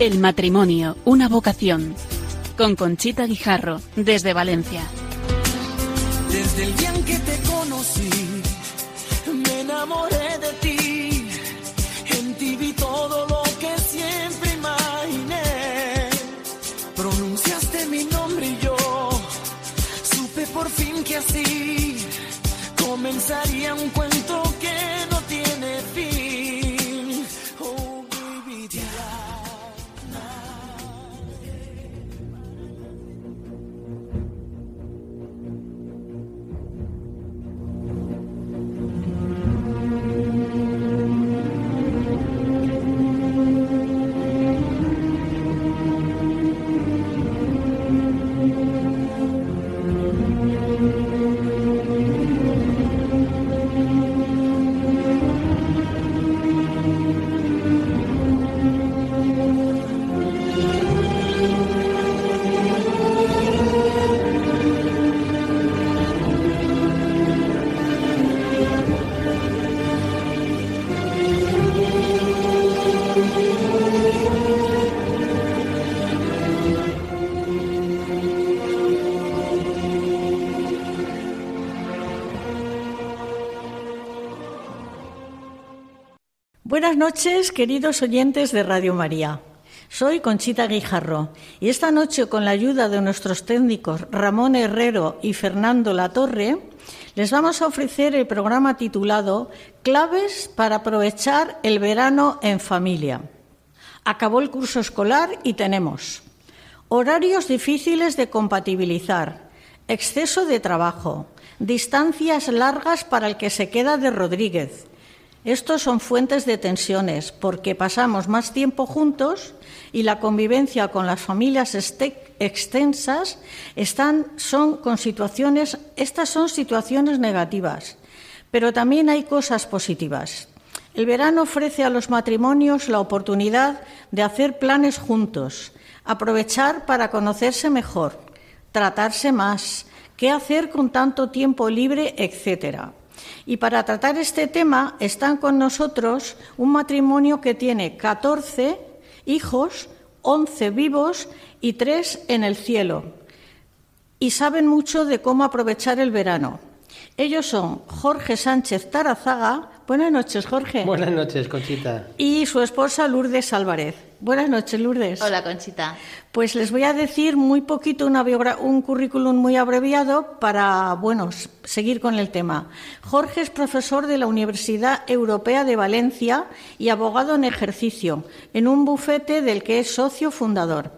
El matrimonio, una vocación. Con Conchita Guijarro, desde Valencia. Desde el día en que te conocí, me enamoré de ti. Noches, queridos oyentes de Radio María. Soy Conchita Guijarro y esta noche, con la ayuda de nuestros técnicos Ramón Herrero y Fernando Latorre, les vamos a ofrecer el programa titulado Claves para aprovechar el verano en familia. Acabó el curso escolar y tenemos horarios difíciles de compatibilizar, exceso de trabajo, distancias largas para el que se queda de Rodríguez, estos son fuentes de tensiones porque pasamos más tiempo juntos y la convivencia con las familias extensas están, son con situaciones, estas son situaciones negativas, pero también hay cosas positivas. El verano ofrece a los matrimonios la oportunidad de hacer planes juntos, aprovechar para conocerse mejor, tratarse más, qué hacer con tanto tiempo libre, etcétera. Y para tratar este tema están con nosotros un matrimonio que tiene 14 hijos, 11 vivos y 3 en el cielo. Y saben mucho de cómo aprovechar el verano. Ellos son Jorge Sánchez Tarazaga. Buenas noches, Jorge. Buenas noches, Conchita. Y su esposa Lourdes Álvarez. Buenas noches, Lourdes. Hola, Conchita. Pues les voy a decir muy poquito una un currículum muy abreviado para, bueno, seguir con el tema. Jorge es profesor de la Universidad Europea de Valencia y abogado en ejercicio, en un bufete del que es socio fundador.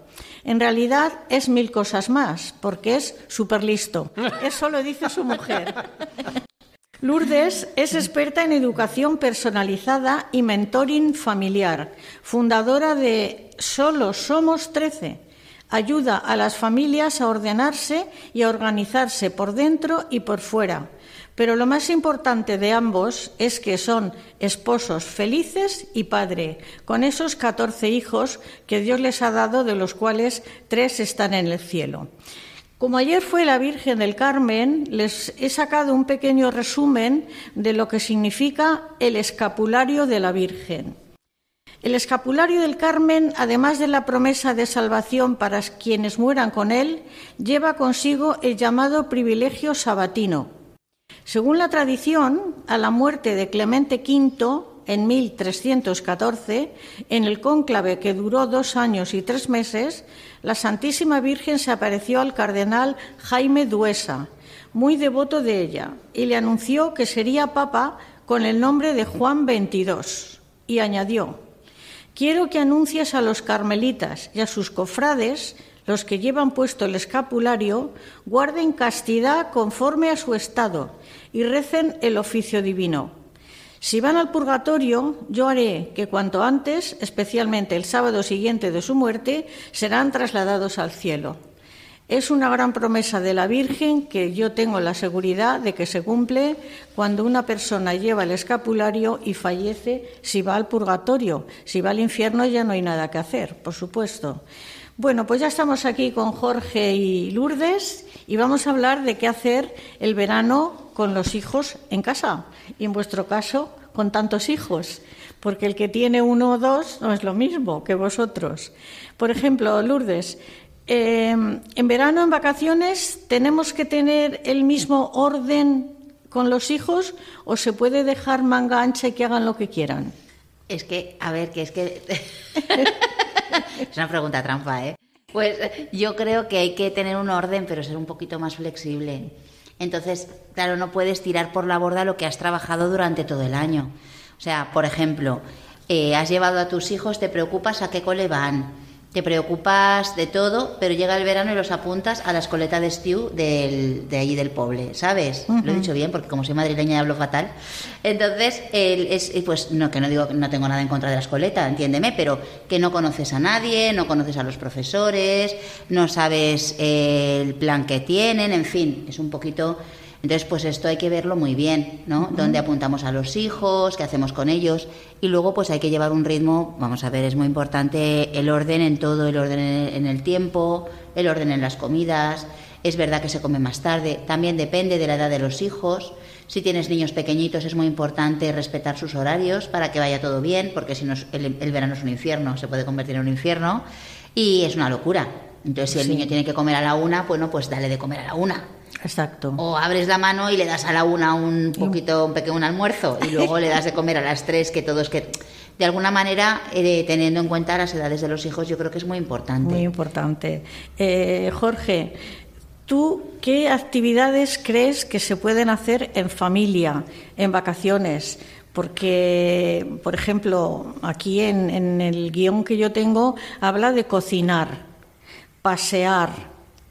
En realidad es mil cosas más, porque es súper listo. Eso lo dice su mujer. Lourdes es experta en educación personalizada y mentoring familiar, fundadora de Solo Somos Trece. Ayuda a las familias a ordenarse y a organizarse por dentro y por fuera pero lo más importante de ambos es que son esposos felices y padre, con esos 14 hijos que Dios les ha dado, de los cuales tres están en el cielo. Como ayer fue la Virgen del Carmen, les he sacado un pequeño resumen de lo que significa el escapulario de la Virgen. El escapulario del Carmen, además de la promesa de salvación para quienes mueran con él, lleva consigo el llamado privilegio sabatino, según la tradición, a la muerte de Clemente V en 1314, en el cónclave que duró dos años y tres meses, la Santísima Virgen se apareció al cardenal Jaime Duesa, muy devoto de ella, y le anunció que sería papa con el nombre de Juan XXII, y añadió, quiero que anuncies a los carmelitas y a sus cofrades los que llevan puesto el escapulario guarden castidad conforme a su estado y recen el oficio divino. Si van al purgatorio, yo haré que cuanto antes, especialmente el sábado siguiente de su muerte, serán trasladados al cielo. Es una gran promesa de la Virgen que yo tengo la seguridad de que se cumple cuando una persona lleva el escapulario y fallece si va al purgatorio. Si va al infierno ya no hay nada que hacer, por supuesto. Bueno, pues ya estamos aquí con Jorge y Lourdes y vamos a hablar de qué hacer el verano con los hijos en casa y en vuestro caso con tantos hijos, porque el que tiene uno o dos no es lo mismo que vosotros. Por ejemplo, Lourdes, eh, en verano, en vacaciones, ¿tenemos que tener el mismo orden con los hijos o se puede dejar manga ancha y que hagan lo que quieran? Es que, a ver, que es que... es una pregunta trampa, ¿eh? Pues yo creo que hay que tener un orden, pero ser un poquito más flexible. Entonces, claro, no puedes tirar por la borda lo que has trabajado durante todo el año. O sea, por ejemplo, eh, has llevado a tus hijos, te preocupas a qué cole van, te preocupas de todo, pero llega el verano y los apuntas a la escoleta de Stew del, de allí del Poble, ¿sabes? Lo he dicho bien, porque como soy madrileña y hablo fatal. Entonces, el, es, pues no, que no digo que no tengo nada en contra de la escoleta, entiéndeme, pero que no conoces a nadie, no conoces a los profesores, no sabes eh, el plan que tienen, en fin, es un poquito entonces, pues esto hay que verlo muy bien, ¿no? Dónde apuntamos a los hijos, qué hacemos con ellos. Y luego, pues hay que llevar un ritmo, vamos a ver, es muy importante el orden en todo, el orden en el tiempo, el orden en las comidas. Es verdad que se come más tarde, también depende de la edad de los hijos. Si tienes niños pequeñitos es muy importante respetar sus horarios para que vaya todo bien, porque si no el, el verano es un infierno, se puede convertir en un infierno y es una locura. Entonces, si el niño tiene que comer a la una, bueno, pues dale de comer a la una Exacto. O abres la mano y le das a la una un poquito, un pequeño almuerzo y luego le das de comer a las tres, que todos que de alguna manera, eh, teniendo en cuenta las edades de los hijos, yo creo que es muy importante. Muy importante. Eh, Jorge, ¿tú qué actividades crees que se pueden hacer en familia, en vacaciones? Porque, por ejemplo, aquí en, en el guion que yo tengo habla de cocinar, pasear,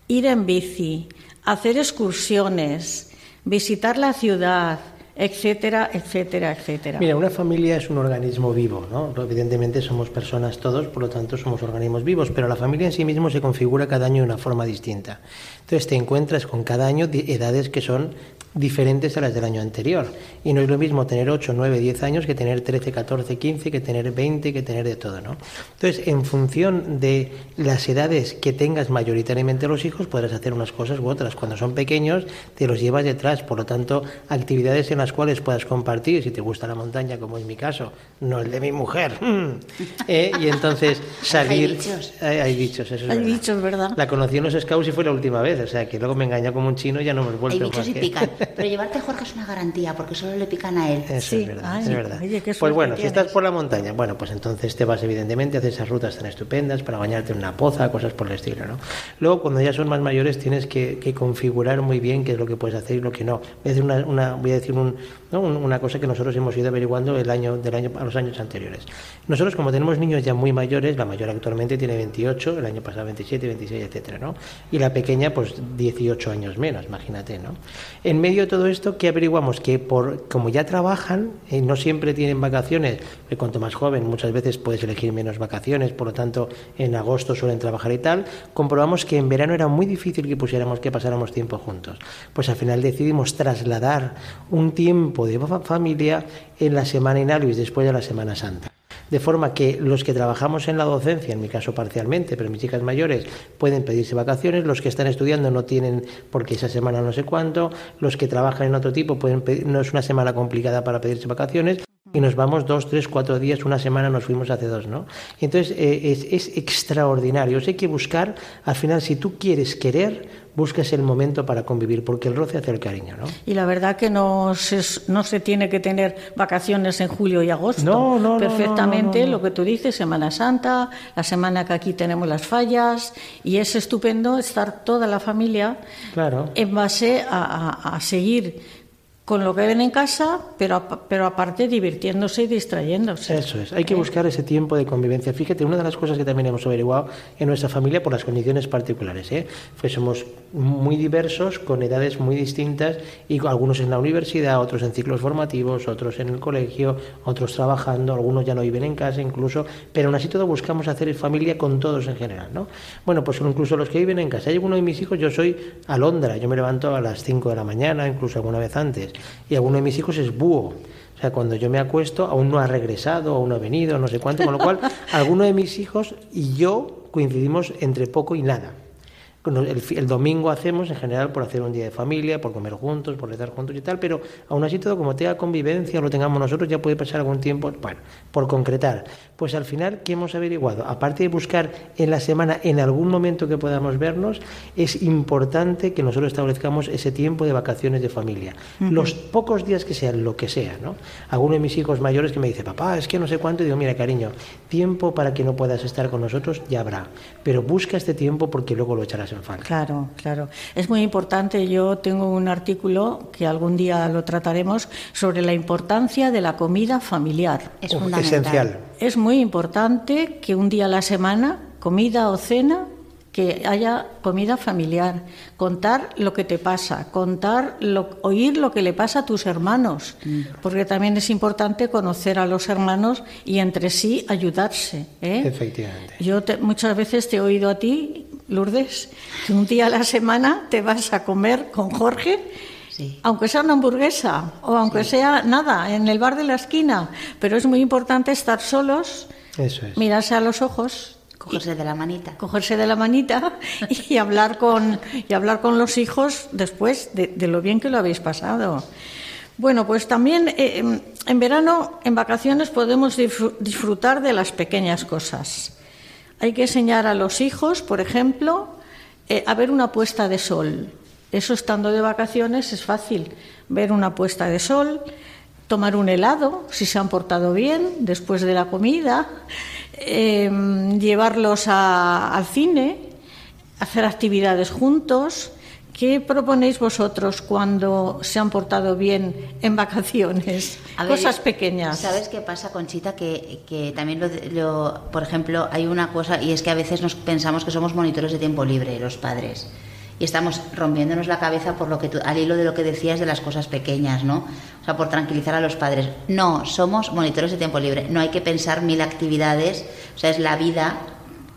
ir en bici, hacer excursiones, visitar la ciudad, etcétera, etcétera, etcétera. Mira, una familia es un organismo vivo, ¿no? Evidentemente somos personas todos, por lo tanto somos organismos vivos, pero la familia en sí mismo se configura cada año de una forma distinta. Entonces te encuentras con cada año edades que son diferentes a las del año anterior. Y no es lo mismo tener 8, 9, 10 años que tener 13, 14, 15, que tener 20, que tener de todo, ¿no? Entonces, en función de las edades que tengas mayoritariamente los hijos, podrás hacer unas cosas u otras. Cuando son pequeños, te los llevas detrás, por lo tanto, actividades en las cuales puedas compartir, si te gusta la montaña, como es mi caso, no el de mi mujer. ¿Eh? Y entonces salir... Hay bichos. Hay, bichos, eso es Hay verdad. bichos, ¿verdad? La conocí en los scouts y fue la última vez, o sea, que luego me engañó como un chino y ya no me he vuelto Hay bichos y que- pican. Pero llevarte a Jorge es una garantía, porque solo le pican a él. Eso Sí, es verdad, ay, es verdad. oye, qué pues bueno, si estás por la montaña, bueno, pues entonces te vas evidentemente a hacer esas rutas tan estupendas para bañarte en una poza, cosas por el estilo, ¿no? Luego, cuando ya son más mayores, tienes que, que configurar muy bien qué es lo que puedes hacer y lo que no. Voy a decir una, una- voy a decir un- una cosa que nosotros hemos ido averiguando el año, del año, a los años anteriores. Nosotros, como tenemos niños ya muy mayores, la mayor actualmente tiene 28, el año pasado 27, 26, etcétera, ¿no? Y la pequeña, pues 18 años menos, imagínate, ¿no? En medio de todo esto, ¿qué averiguamos? Que por, como ya trabajan, eh, no siempre tienen vacaciones, que cuanto más joven, muchas veces puedes elegir menos vacaciones, por lo tanto, en agosto suelen trabajar y tal, comprobamos que en verano era muy difícil que pusiéramos, que pasáramos tiempo juntos. Pues al final decidimos trasladar un tiempo de fa- familia en la semana inhábil después de la Semana Santa. De forma que los que trabajamos en la docencia, en mi caso parcialmente, pero mis chicas mayores pueden pedirse vacaciones, los que están estudiando no tienen porque esa semana no sé cuánto, los que trabajan en otro tipo pueden pedir, no es una semana complicada para pedirse vacaciones y nos vamos dos, tres, cuatro días, una semana nos fuimos hace dos, ¿no? Y entonces eh, es, es extraordinario. O sea, hay que buscar, al final, si tú quieres querer, buscas el momento para convivir, porque el roce hace el cariño, ¿no? Y la verdad que no se, no se tiene que tener vacaciones en julio y agosto. No, no, no, Perfectamente no. lo que tú dices, Semana Santa, la semana que aquí tenemos las fallas, y es estupendo estar toda la familia Claro. en base a, a- a seguir con lo que ven en casa, pero, pero aparte divirtiéndose y distrayéndose. Eso es, hay que buscar ese tiempo de convivencia. Fíjate, una de las cosas que también hemos averiguado en nuestra familia por las condiciones particulares, ¿eh? Pues somos muy diversos, con edades muy distintas, y algunos en la universidad, otros en ciclos formativos, otros en el colegio, otros trabajando, algunos ya no viven en casa incluso, pero aún así todo buscamos hacer familia con todos en general, ¿no? Bueno, pues incluso los que viven en casa. Hay uno de mis hijos, yo soy alondra, yo me levanto a las 5 de la mañana, incluso alguna vez antes, y alguno de mis hijos es búho. O sea, cuando yo me acuesto, aún no ha regresado, aún no ha venido, no sé cuánto, con lo cual, alguno de mis hijos y yo coincidimos entre poco y nada. El, el, domingo hacemos en general por hacer un día de familia, por comer juntos, por estar juntos y tal, pero aún así todo como tenga convivencia, lo tengamos nosotros, ya puede pasar algún tiempo, bueno, por concretar. Pues al final, ¿qué hemos averiguado? Aparte de buscar en la semana, en algún momento que podamos vernos, es importante que nosotros establezcamos ese tiempo de vacaciones de familia. Los pocos días que sean, lo que sea, ¿no? Alguno de mis hijos mayores que me dice, papá, es que no sé cuánto, y digo, mira, cariño, tiempo para que no puedas estar con nosotros ya habrá, pero busca este tiempo porque luego lo echarás Claro, claro. Es muy importante, yo tengo un artículo que algún día lo trataremos sobre la importancia de la comida familiar. Es fundamental. Esencial. Es muy importante que un día a la semana, comida o cena, que haya comida familiar, contar lo que te pasa, contar, lo, oír lo que le pasa a tus hermanos, porque también es importante conocer a los hermanos y entre sí ayudarse. ¿eh? Efectivamente. Yo te- muchas veces te he oído a ti, Lourdes, que un día a la semana te vas a comer con Jorge Sí. aunque sea una hamburguesa o aunque sea nada, en el bar de la esquina, pero es muy importante estar solos, Eso es. mirarse a los ojos, Cogerse de la manita. cogerse de la manita y hablar con, y hablar con los hijos después de, de lo bien que lo habéis pasado. Bueno, pues también eh, em, en verano, en vacaciones, podemos disfr- disfrutar de las pequeñas cosas. Hay que enseñar a los hijos, por ejemplo, eh, a ver una puesta de sol. Eso estando de vacaciones es fácil. Ver una puesta de sol, tomar un helado, si se han portado bien, después de la comida, eh, llevarlos al cine, hacer actividades juntos. ¿Qué proponéis vosotros cuando se han portado bien en vacaciones? Ver, Cosas pequeñas. ¿Sabes qué pasa, Conchita? Que, que también, lo, lo- por ejemplo, hay una cosa, y es que a veces nos pensamos que somos monitores de tiempo libre, los padres. Y estamos rompiéndonos la cabeza por lo que tú- al hilo de lo que decías de las cosas pequeñas, ¿no? O sea, por tranquilizar a los padres. No, somos monitores de tiempo libre. No hay que pensar mil actividades. O sea, es la vida,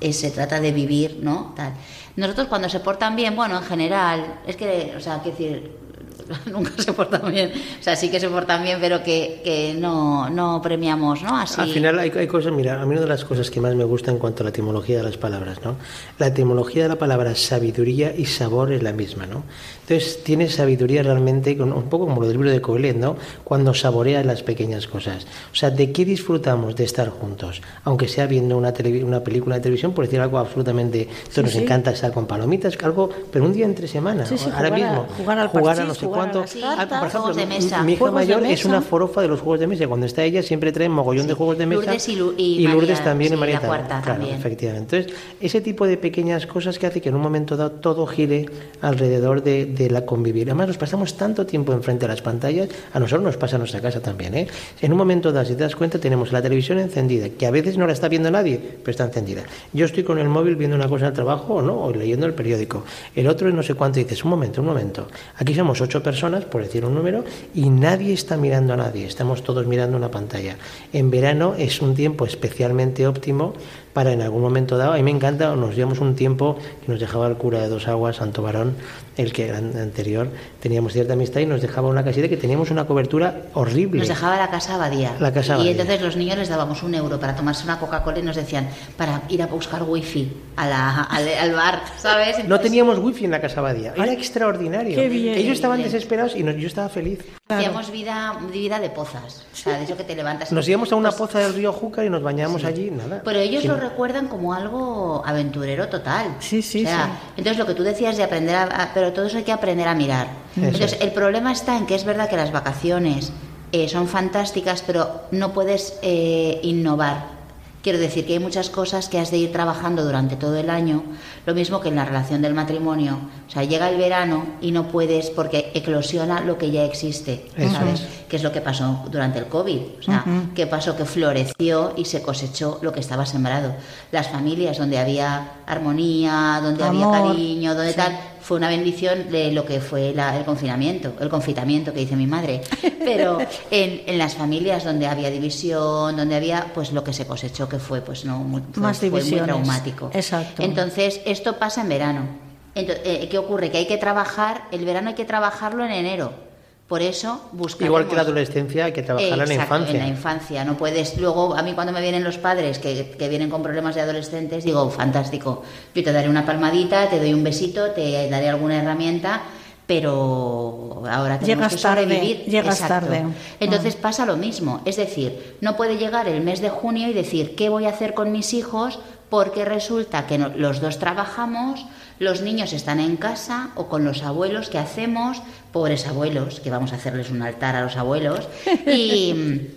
eh, se trata de vivir, ¿no? Tal. Nosotros cuando se portan bien, bueno, en general, es que, o sea, quiero decir, nunca se portan bien. O sea, sí que se portan bien, pero que, que no, no premiamos, ¿no? Así. Al final hay, hay cosas, mira, a mí una de las cosas que más me gusta en cuanto a la etimología de las palabras, ¿no? La etimología de la palabra sabiduría y sabor es la misma, ¿no? Entonces tiene sabiduría realmente, con- un poco como lo del libro de Coelet, ¿no? Cuando saboreas las pequeñas cosas. O sea, ¿de qué disfrutamos de estar juntos? Aunque sea viendo una, televi- una película de televisión, por decir algo absolutamente... Esto nos sí. encanta estar con palomitas, algo, pero un día entre semana, Sí, sí, ahora jugar a- mismo. jugar al a parchís, no sé cuánto. Ah, por ejemplo, de mesa. mi hija de mayor es una forofa de los juegos de mesa. Cuando está ella siempre trae mogollón de juegos de mesa. Lourdes y Lu- y Lourdes María, también sí, y María la también. cuarta Claro, también. efectivamente. Entonces, ese tipo de pequeñas cosas que hace que en un momento dado todo gire alrededor de, de la convivir. Además, nos pasamos tanto tiempo enfrente a las pantallas, a nosotros nos pasa en nuestra casa también. ¿eh? En un momento dado, si te das cuenta, tenemos la televisión encendida, que a veces no la está viendo nadie, pero está encendida. Yo estoy con el móvil viendo una cosa al trabajo o no, o leyendo el periódico. El otro no sé cuánto y dices, un momento, un momento. Aquí somos ocho personas, por decir un número, y nadie está mirando a nadie, estamos todos mirando una pantalla. En verano es un tiempo especialmente óptimo para en algún momento dado, a mí me encanta, nos llevamos un tiempo que nos dejaba el cura de Dos Aguas, Santo Varón, el que anterior, teníamos cierta amistad y nos dejaba una casita que teníamos una cobertura horrible. Nos dejaba la casa abadía. La casa y abadía. entonces los niños les dábamos un euro para tomarse una Coca-Cola y nos decían para ir a buscar wifi a la, al, al bar, ¿sabes? No Entonces, teníamos wifi en la casa abadía, era extraordinario. qué bien. Ellos estaban desesperados y nos- yo estaba feliz. Hacíamos vida, vida de pozas. O sea, de eso que te levantas. Nos íbamos a una Pues, poza del río Júcar y nos bañábamos allí, nada. Pero ellos Sí. lo recuerdan como algo aventurero total. Sí, sí, O sea, sí. Entonces lo que tú decías de aprender a, a- pero todo eso hay que aprender a mirar. Entonces es. el problema está en que es verdad que las vacaciones eh, son fantásticas, pero no puedes eh, innovar. Quiero decir que hay muchas cosas que has de ir trabajando durante todo el año, lo mismo que en la relación del matrimonio. O sea, llega el verano y no puedes porque eclosiona lo que ya existe, Eso ¿sabes? Que es lo que pasó durante el COVID. O sea, ¿qué pasó? Que floreció y se cosechó lo que estaba sembrado. Las familias donde había armonía, donde había cariño, donde tal, fue una bendición de lo que fue la- el confinamiento, el confitamiento que dice mi madre. Pero en, en las familias donde había división, donde había, pues lo que se cosechó que fue, pues no, muy, fue, Más fue muy traumático. Exacto. Entonces, esto pasa en verano. Ento- eh, ¿Qué ocurre? Que hay que trabajar, el verano hay que trabajarlo en enero. Por eso buscamos... Igual que la adolescencia, hay que trabajar en la infancia. en la infancia. No puedes... Luego, a mí cuando me vienen los padres que, que, vienen con problemas de adolescentes, digo, fantástico, yo te daré una palmadita, te doy un besito, te daré alguna herramienta, pero ahora tenemos llegas que sobrevivir. Tarde, llegas Exacto. tarde. Entonces pasa lo mismo. Es decir, no puede llegar el mes de junio y decir, ¿qué voy a hacer con mis hijos? Porque resulta que no, los dos trabajamos, los niños están en casa o con los abuelos, ¿qué hacemos? Pobres abuelos, que vamos a hacerles un altar a los abuelos. Y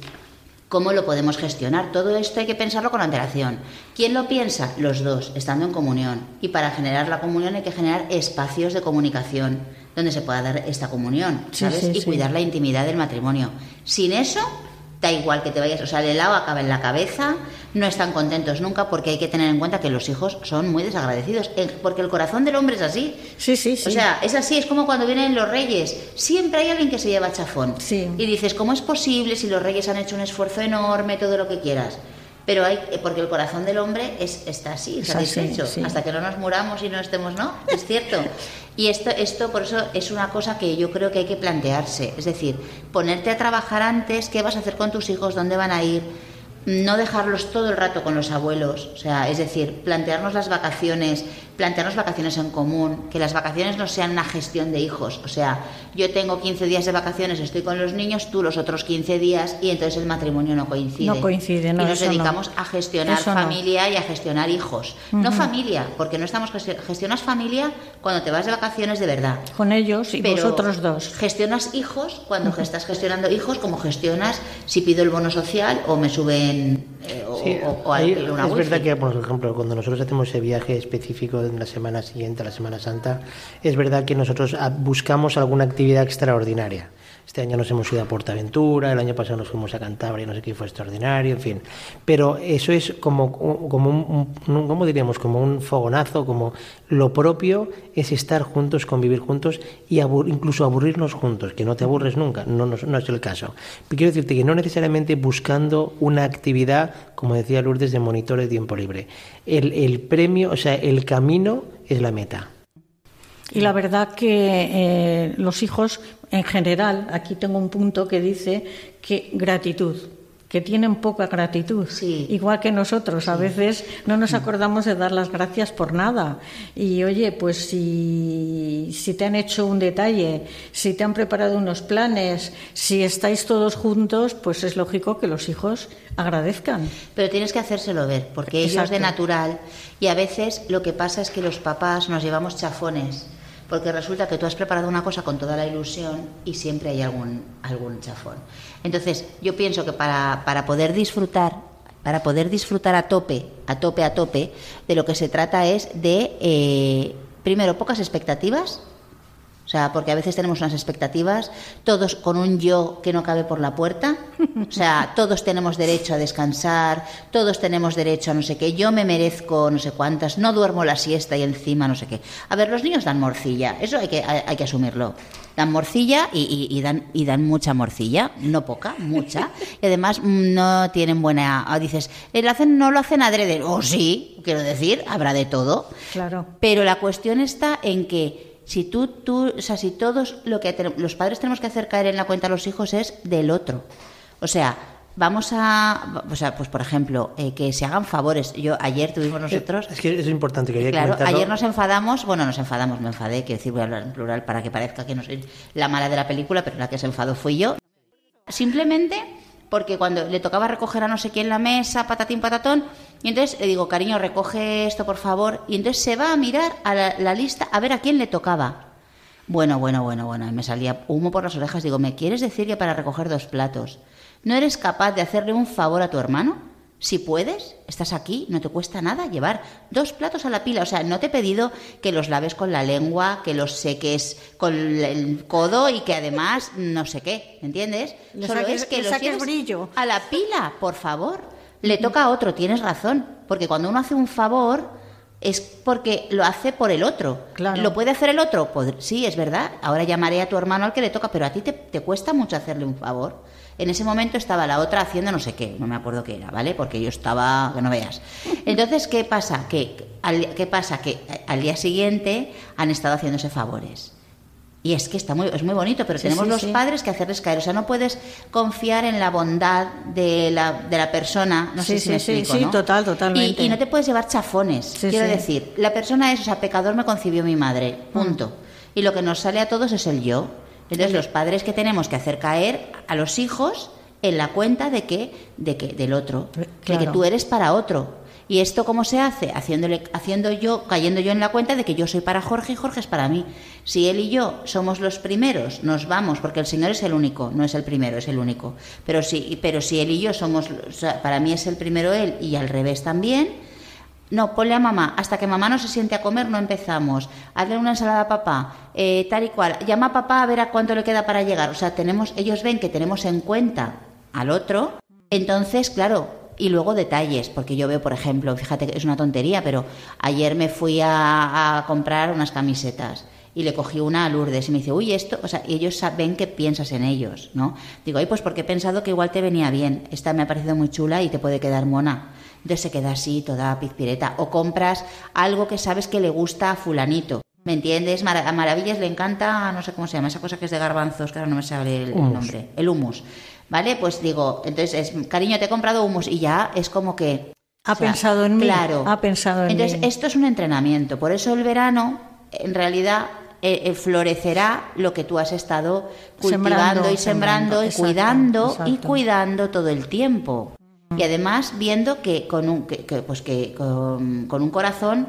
cómo lo podemos gestionar. Todo esto hay que pensarlo con antelación. ¿Quién lo piensa? Los dos, estando en comunión. Y para generar la comunión hay que generar espacios de comunicación donde se pueda dar esta comunión, ¿sabes? Sí, sí, y sí. cuidar la intimidad del matrimonio. Sin eso, da igual que te vayas, o sea, el helado acaba en la cabeza, no están contentos nunca porque hay que tener en cuenta que los hijos son muy desagradecidos, porque el corazón del hombre es así. Sí, sí, sí. O sea, es así, es como cuando vienen los reyes. Siempre hay alguien que se lleva chafón. Sí. Y dices, ¿cómo es posible si los reyes han hecho un esfuerzo enorme, todo lo que quieras? Pero hay, eh, porque el corazón del hombre es, está así, Es así, satisfecho, sí. hasta que no nos muramos y no estemos, ¿no? Es cierto. Y esto, esto, por eso, es una cosa que yo creo que hay que plantearse. Es decir, ponerte a trabajar antes, ¿qué vas a hacer con tus hijos? ¿Dónde van a ir? No dejarlos todo el rato con los abuelos. O sea, es decir, plantearnos las vacaciones, plantearnos vacaciones en común, que las vacaciones no sean una gestión de hijos. O sea, yo tengo 15 días de vacaciones, estoy con los niños, tú los otros 15 días y entonces el matrimonio no coincide. No coincide, no, Y nos no. dedicamos a gestionar Eso no. familia y a gestionar hijos. No familia, porque no estamos gestio- gestionas familia cuando te vas de vacaciones de verdad. Con ellos y Pero vosotros dos. Gestionas hijos cuando estás gestionando hijos, como gestionas si pido el bono social o me suben eh, o, Sí, o- una es wifi. verdad que, por ejemplo, cuando nosotros hacemos ese viaje específico en la semana siguiente, a la Semana Santa, es verdad que nosotros ah, buscamos alguna actividad extraordinaria. Este año nos hemos ido a Portaventura, el año pasado nos fuimos a Cantabria, no sé qué fue extraordinario, en fin. Pero eso es como, como un, un- ¿cómo diríamos? Como un fogonazo, como lo propio es estar juntos, convivir juntos y abur- incluso aburrirnos juntos, que no te aburres nunca, no, no, no es el caso. Pero quiero decirte que no necesariamente buscando una actividad, como decía Lourdes, de monitor de tiempo libre. El, premio, o sea, el camino es la meta. Y la verdad que eh, los hijos, en general, aquí tengo un punto que dice que gratitud, que tienen poca gratitud, Sí. igual que nosotros. A veces no nos acordamos de dar las gracias por nada. Y oye, pues si, si te han hecho un detalle, si te han preparado unos planes, si estáis todos juntos, pues es lógico que los hijos agradezcan. Pero tienes que hacérselo ver, porque ellos Exacto. de natural. Y a veces lo que pasa es que los papás nos llevamos chafones, porque resulta que tú has preparado una cosa con toda la ilusión y siempre hay algún, algún chafón. Entonces, yo pienso que para, para poder disfrutar, para poder disfrutar a tope, a tope, a tope, de lo que se trata es de, eh, primero, pocas expectativas, sea, porque a veces tenemos unas expectativas, todos con un yo que no cabe por la puerta. O sea, todos tenemos derecho a descansar, todos tenemos derecho a no sé qué. Yo me merezco no sé cuántas, no duermo la siesta y encima no sé qué. A ver, los niños dan morcilla, eso hay que, hay, hay que asumirlo. Dan morcilla y, y- y dan, y dan mucha morcilla, no poca, mucha. Y además no tienen buena. ah, Dices, "Eh, lo hacen, no lo hacen adrede. O sí, quiero decir, habrá de todo. Claro. Pero la cuestión está en que si tú, tú, o sea, si todos lo que te- los padres tenemos que hacer caer en la cuenta a los hijos es del otro. O sea, vamos a, o sea, pues por ejemplo, eh, que se hagan favores. Yo ayer tuvimos nosotros, Es que es importante, quería claro, comentarlo. ayer nos enfadamos, bueno, nos enfadamos, me enfadé, quiero decir, voy a hablar en plural para que parezca que no soy la mala de la película, pero la que se enfadó fui yo. Simplemente porque cuando le tocaba recoger a no sé quién la mesa, patatín, patatón, y entonces le digo, cariño, recoge esto, por favor, y entonces se va a mirar a la, lista a ver a quién le tocaba. Bueno, bueno, bueno, bueno, y me salía humo por las orejas. Digo, ¿me quieres decir que para recoger dos platos no eres capaz de hacerle un favor a tu hermano? Si puedes, estás aquí, no te cuesta nada llevar dos platos a la pila. O sea, no te he pedido que los laves con la lengua, que los seques con el codo y que además no sé qué, ¿entiendes? Le Solo saques- es que los saques brillo. a la pila, por favor. Le toca a otro, tienes razón. Porque cuando uno hace un favor es porque lo hace por el otro. Claro. ¿Lo puede hacer el otro? Sí, es verdad. Ahora llamaré a tu hermano al que le toca, pero a ti te, te cuesta mucho hacerle un favor. En ese momento estaba la otra haciendo no sé qué, no me acuerdo qué era, ¿vale? Porque yo estaba, que no veas. Entonces, ¿qué pasa? Que, al, ¿Qué pasa? Que al día siguiente han estado haciéndose favores. Y es que está muy, es muy bonito, pero tenemos sí, los sí. padres que hacerles caer. O sea, no puedes confiar en la bondad de la, de la persona. No sé si me explico, sí, ¿no? total, totalmente. Y, y no te puedes llevar chafones. Quiero decir, la persona es, o sea, pecador me concibió mi madre, punto. Mm. Y lo que nos sale a todos es el yo. Entonces, los padres que tenemos que hacer caer a los hijos en la cuenta de que, de que del otro, de que tú eres para otro. ¿Y esto cómo se hace? Haciéndole, haciendo yo, cayendo yo en la cuenta de que yo soy para Jorge y Jorge es para mí. Si él y yo somos los primeros, nos vamos, porque el Señor es el único, no es el primero, es el único. Pero si, pero si él y yo somos, para mí es el primero él y al revés también, no, ponle a mamá. Hasta que mamá no se siente a comer, no empezamos. Hazle una ensalada a papá, eh, tal y cual. Llama a papá a ver a cuánto le queda para llegar. O sea, tenemos, ellos ven que tenemos en cuenta al otro. Entonces, claro, y luego detalles, porque yo veo, por ejemplo, fíjate que es una tontería, pero ayer me fui a, comprar unas camisetas y le cogí una a Lourdes y me dice, uy, esto, o sea, y ellos saben que piensas en ellos, ¿no? Digo, ay, pues porque he pensado que igual te venía bien, esta me ha parecido muy chula y te puede quedar mona. Entonces se queda así, toda pizpireta. O compras algo que sabes que le gusta a fulanito. ¿Me entiendes? A Maravillas le encanta, no sé cómo se llama, esa cosa que es de garbanzos, que ahora no me sale el, el nombre. El humus. ¿Vale? Pues digo, entonces es, cariño, te he comprado humus y ya es como que... Ha pensado en mí, Claro. ha pensado en entonces, mí. esto es un entrenamiento. Por eso el verano, en realidad, eh, eh, florecerá lo que tú has estado cultivando Sembrando, y sembrando, sembrando, y exacto, cuidando y cuidando todo el tiempo. Y además viendo que con un, que, que, pues que con, con un corazón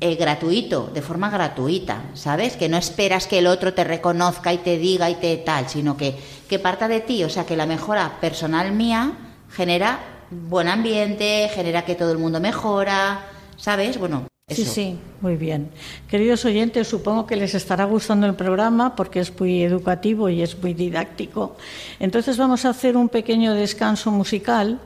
eh, gratuito, de forma gratuita, ¿sabes? Que no esperas que el otro te reconozca y te diga y te tal, sino que, que parta de ti. O sea, que la mejora personal mía genera buen ambiente, genera que todo el mundo mejora, ¿sabes? Bueno, Sí, sí, muy bien. Queridos oyentes, supongo que les estará gustando el programa porque es muy educativo y es muy didáctico. Entonces vamos a hacer un pequeño descanso musical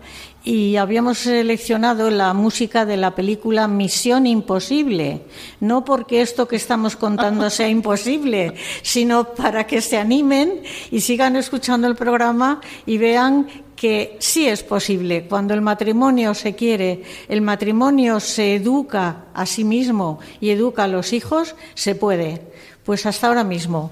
y habíamos seleccionado la música de la película Misión Imposible, no porque esto que estamos contando sea imposible, sino para que se animen y sigan escuchando el programa y vean que sí es posible. Cuando el matrimonio se quiere, el matrimonio se educa a sí mismo y educa a los hijos, se puede. Pues hasta ahora mismo.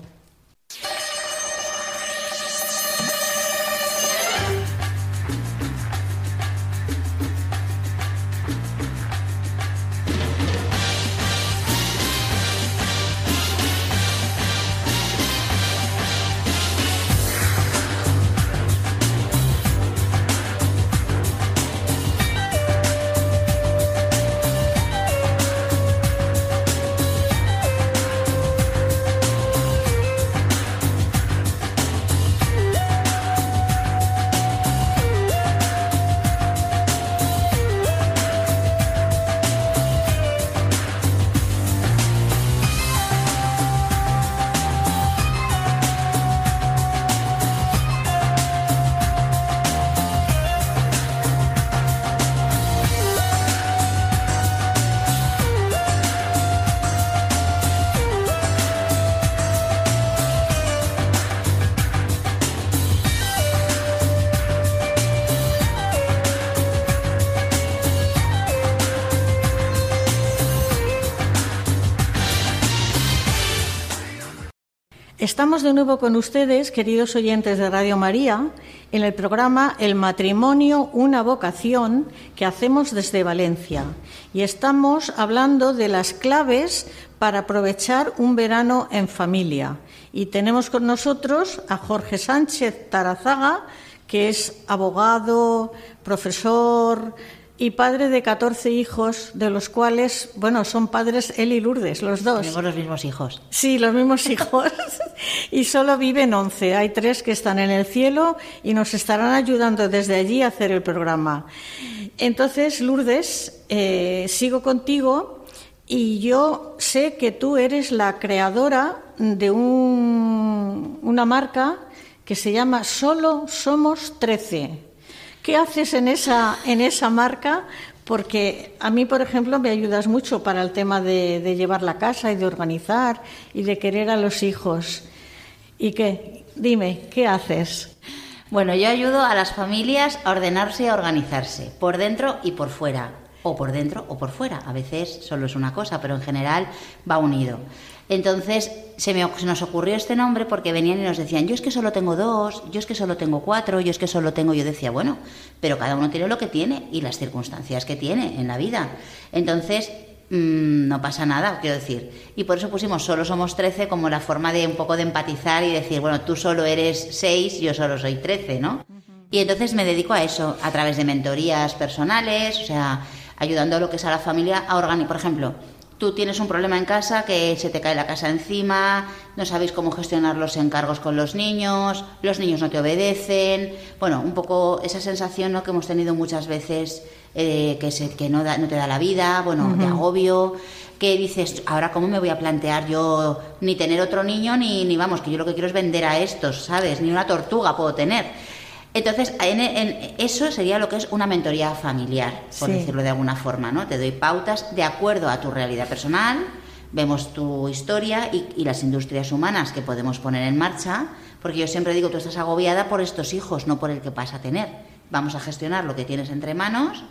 Estamos de nuevo con ustedes, queridos oyentes de Radio María, en el programa El matrimonio, una vocación que hacemos desde Valencia. Y estamos hablando de las claves para aprovechar un verano en familia. Y tenemos con nosotros a Jorge Sánchez Tarazaga, que es abogado, profesor y padre de 14 hijos, de los cuales, bueno, son padres él y Lourdes, los dos. Tenemos los mismos hijos. Sí, los mismos hijos. y solo viven 11. Hay tres que están en el cielo y nos estarán ayudando desde allí a hacer el programa. Entonces, Lourdes, eh, sigo contigo y yo sé que tú eres la creadora de un- una marca que se llama Solo Somos 13. ¿Qué haces en esa, en esa marca? Porque a mí, por ejemplo, me ayudas mucho para el tema de, de llevar la casa y de organizar y de querer a los hijos. ¿Y qué? Dime, ¿qué haces? Bueno, yo ayudo a las familias a ordenarse y a organizarse, por dentro y por fuera. o por dentro o por fuera. A veces solo es una cosa, pero en general va unido. Entonces se, me, se nos ocurrió este nombre porque venían y nos decían, yo es que solo tengo dos, yo es que solo tengo cuatro, yo es que solo tengo, yo decía, bueno, pero cada uno tiene lo que tiene y las circunstancias que tiene en la vida. Entonces, mm, no pasa nada, quiero decir. Y por eso pusimos solo somos trece como la forma de un poco de empatizar y decir, bueno, tú solo eres seis, yo solo soy trece, ¿no? Y entonces me dedico a eso, a través de mentorías personales, o sea, ayudando a lo que es a la familia a organizar, por ejemplo, tú tienes un problema en casa, que se te cae la casa encima, no sabéis cómo gestionar los encargos con los niños, los niños no te obedecen, bueno, un poco esa sensación ¿no? que hemos tenido muchas veces eh, que, se, que no, no, te da la vida, bueno, de agobio, que dices, ahora cómo me voy a plantear yo ni tener otro niño, ni, ni vamos, que yo lo que quiero es vender a estos, ¿sabes? Ni una tortuga puedo tener. Entonces, en, eso sería lo que es una mentoría familiar, por decirlo de alguna forma, ¿no? Te doy pautas de acuerdo a tu realidad personal, vemos tu historia y, las industrias humanas que podemos poner en marcha, porque yo siempre digo, tú estás agobiada por estos hijos, no por el que vas a tener. Vamos a gestionar lo que tienes entre manos,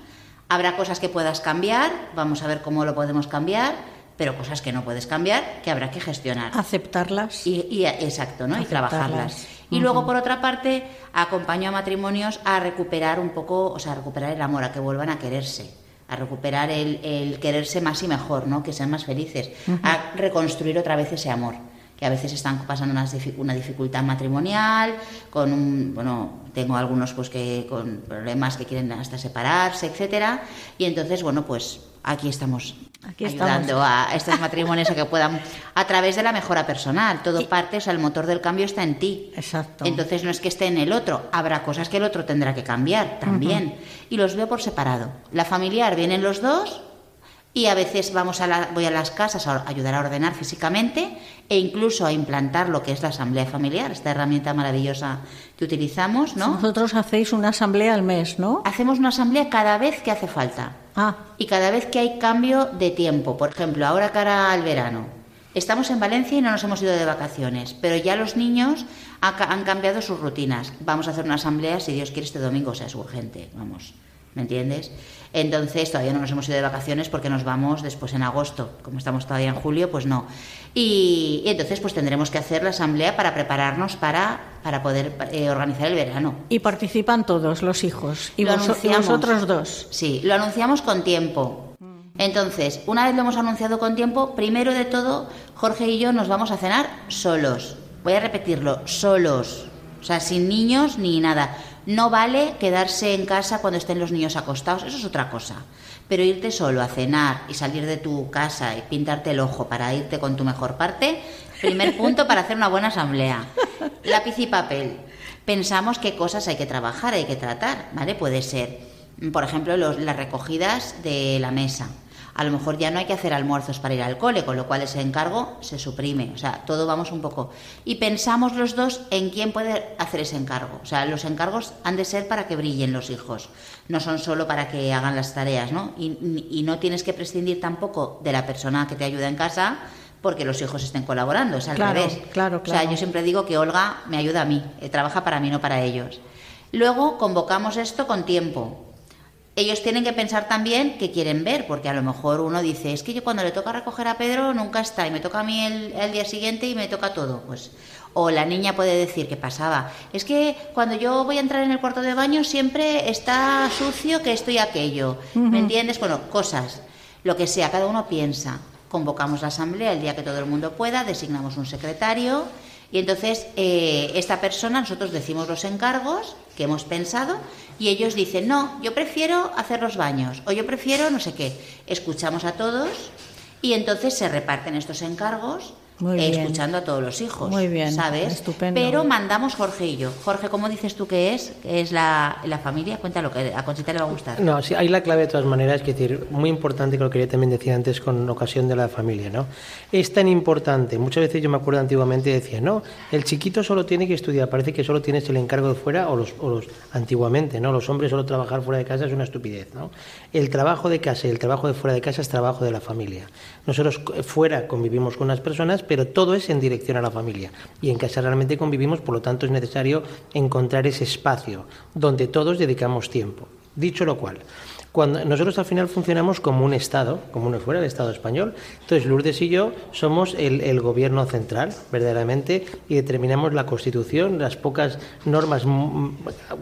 habrá cosas que puedas cambiar, vamos a ver cómo lo podemos cambiar, pero cosas que no puedes cambiar, que habrá que gestionar. Aceptarlas. Y, exacto, ¿no? Y trabajarlas. Y luego, por otra parte, acompaño a matrimonios a recuperar un poco, o sea, a recuperar el amor, a que vuelvan a quererse, a recuperar el, quererse más y mejor, ¿no? Que sean más felices, a reconstruir otra vez ese amor que a veces están pasando una, una dificultad matrimonial, con un, bueno, tengo algunos pues que con problemas que quieren hasta separarse, etcétera, y entonces, bueno, pues aquí estamos Aquí ayudando a estos matrimonios a que puedan, a través de la mejora personal, todo parte, o sea, el motor del cambio está en ti. Exacto. Entonces no es que esté en el otro, habrá cosas que el otro tendrá que cambiar también. Y los veo por separado. La familiar vienen los dos y a veces vamos a la, voy a las casas a ayudar a ordenar físicamente e incluso a implantar lo que es la asamblea familiar, esta herramienta maravillosa que utilizamos, ¿no? Vosotros hacéis una asamblea al mes, ¿no? Hacemos una asamblea cada vez que hace falta. Ah. Y cada vez que hay cambio de tiempo, por ejemplo, ahora cara al verano. Estamos en Valencia y no nos hemos ido de vacaciones, pero ya los niños han cambiado sus rutinas. Vamos a hacer una asamblea, si Dios quiere, este domingo, o sea, es urgente, vamos. ¿me entiendes? Entonces todavía no nos hemos ido de vacaciones porque nos vamos después en agosto, como estamos todavía en julio, pues no. Y, entonces pues tendremos que hacer la asamblea para prepararnos para, para poder eh, organizar el verano. Y participan todos los hijos y, vos, vosotros dos. Sí, lo anunciamos con tiempo. Entonces, una vez lo hemos anunciado con tiempo, primero de todo, Jorge y yo nos vamos a cenar solos. Voy a repetirlo, solos. O sea, sin niños ni nada no vale quedarse en casa cuando estén los niños acostados, eso es otra cosa. Pero irte solo a cenar y salir de tu casa y pintarte el ojo para irte con tu mejor parte, primer punto para hacer una buena asamblea. Lápiz y papel. Pensamos qué cosas hay que trabajar, hay que tratar, ¿vale? Puede ser, por ejemplo, las recogidas de la mesa a lo mejor ya no hay que hacer almuerzos para ir al cole, con lo cual ese encargo se suprime. O sea, todo vamos un poco. Y pensamos los dos en quién puede hacer ese encargo. O sea, los encargos han de ser para que brillen los hijos, no son solo para que hagan las tareas, ¿no? Y, no tienes que prescindir tampoco de la persona que te ayuda en casa porque los hijos estén colaborando, es al revés. Claro, claro. O sea, yo siempre digo que Olga me ayuda a mí, eh, trabaja para mí, no para ellos. Luego convocamos esto con tiempo ellos tienen que pensar también qué quieren ver, porque a lo mejor uno dice, es que yo cuando le toca recoger a Pedro nunca está y me toca a mí el, día siguiente y me toca todo. Pues, o la niña puede decir que pasaba, es que cuando yo voy a entrar en el cuarto de baño siempre está sucio que esto y aquello. ¿Me entiendes? Bueno, cosas, lo que sea, cada uno piensa. Convocamos la asamblea el día que todo el mundo pueda, designamos un secretario y entonces eh, esta persona, nosotros decimos los encargos que hemos pensado y ellos dicen, no, yo prefiero hacer los baños o yo prefiero no sé qué. Escuchamos a todos y entonces se reparten estos encargos escuchando a todos los hijos. Muy bien, ¿sabes? Estupendo. Pero mandamos Jorge y yo. Jorge, ¿cómo dices tú que es? es la, la familia? Cuéntalo, que a Conchita le va a gustar. No, sí, hay la clave de todas maneras, es decir, muy importante que lo quería también decir antes con ocasión de la familia, ¿no? Es tan importante, muchas veces yo me acuerdo antiguamente decía, no, el chiquito solo tiene que estudiar, parece que solo tienes el encargo de fuera, o los, o los antiguamente, ¿no? Los hombres solo trabajar fuera de casa es una estupidez, ¿no? El trabajo de casa y el trabajo de fuera de casa es trabajo de la familia. Nosotros fuera convivimos con unas personas, pero todo es en dirección a la familia. Y en casa realmente convivimos, por lo tanto es necesario encontrar ese espacio donde todos dedicamos tiempo. Dicho lo cual, Cuando nosotros al final funcionamos como un Estado, como uno fuera del Estado español. Entonces Lourdes y yo somos el, el gobierno central, verdaderamente, y determinamos la Constitución, las pocas normas mm,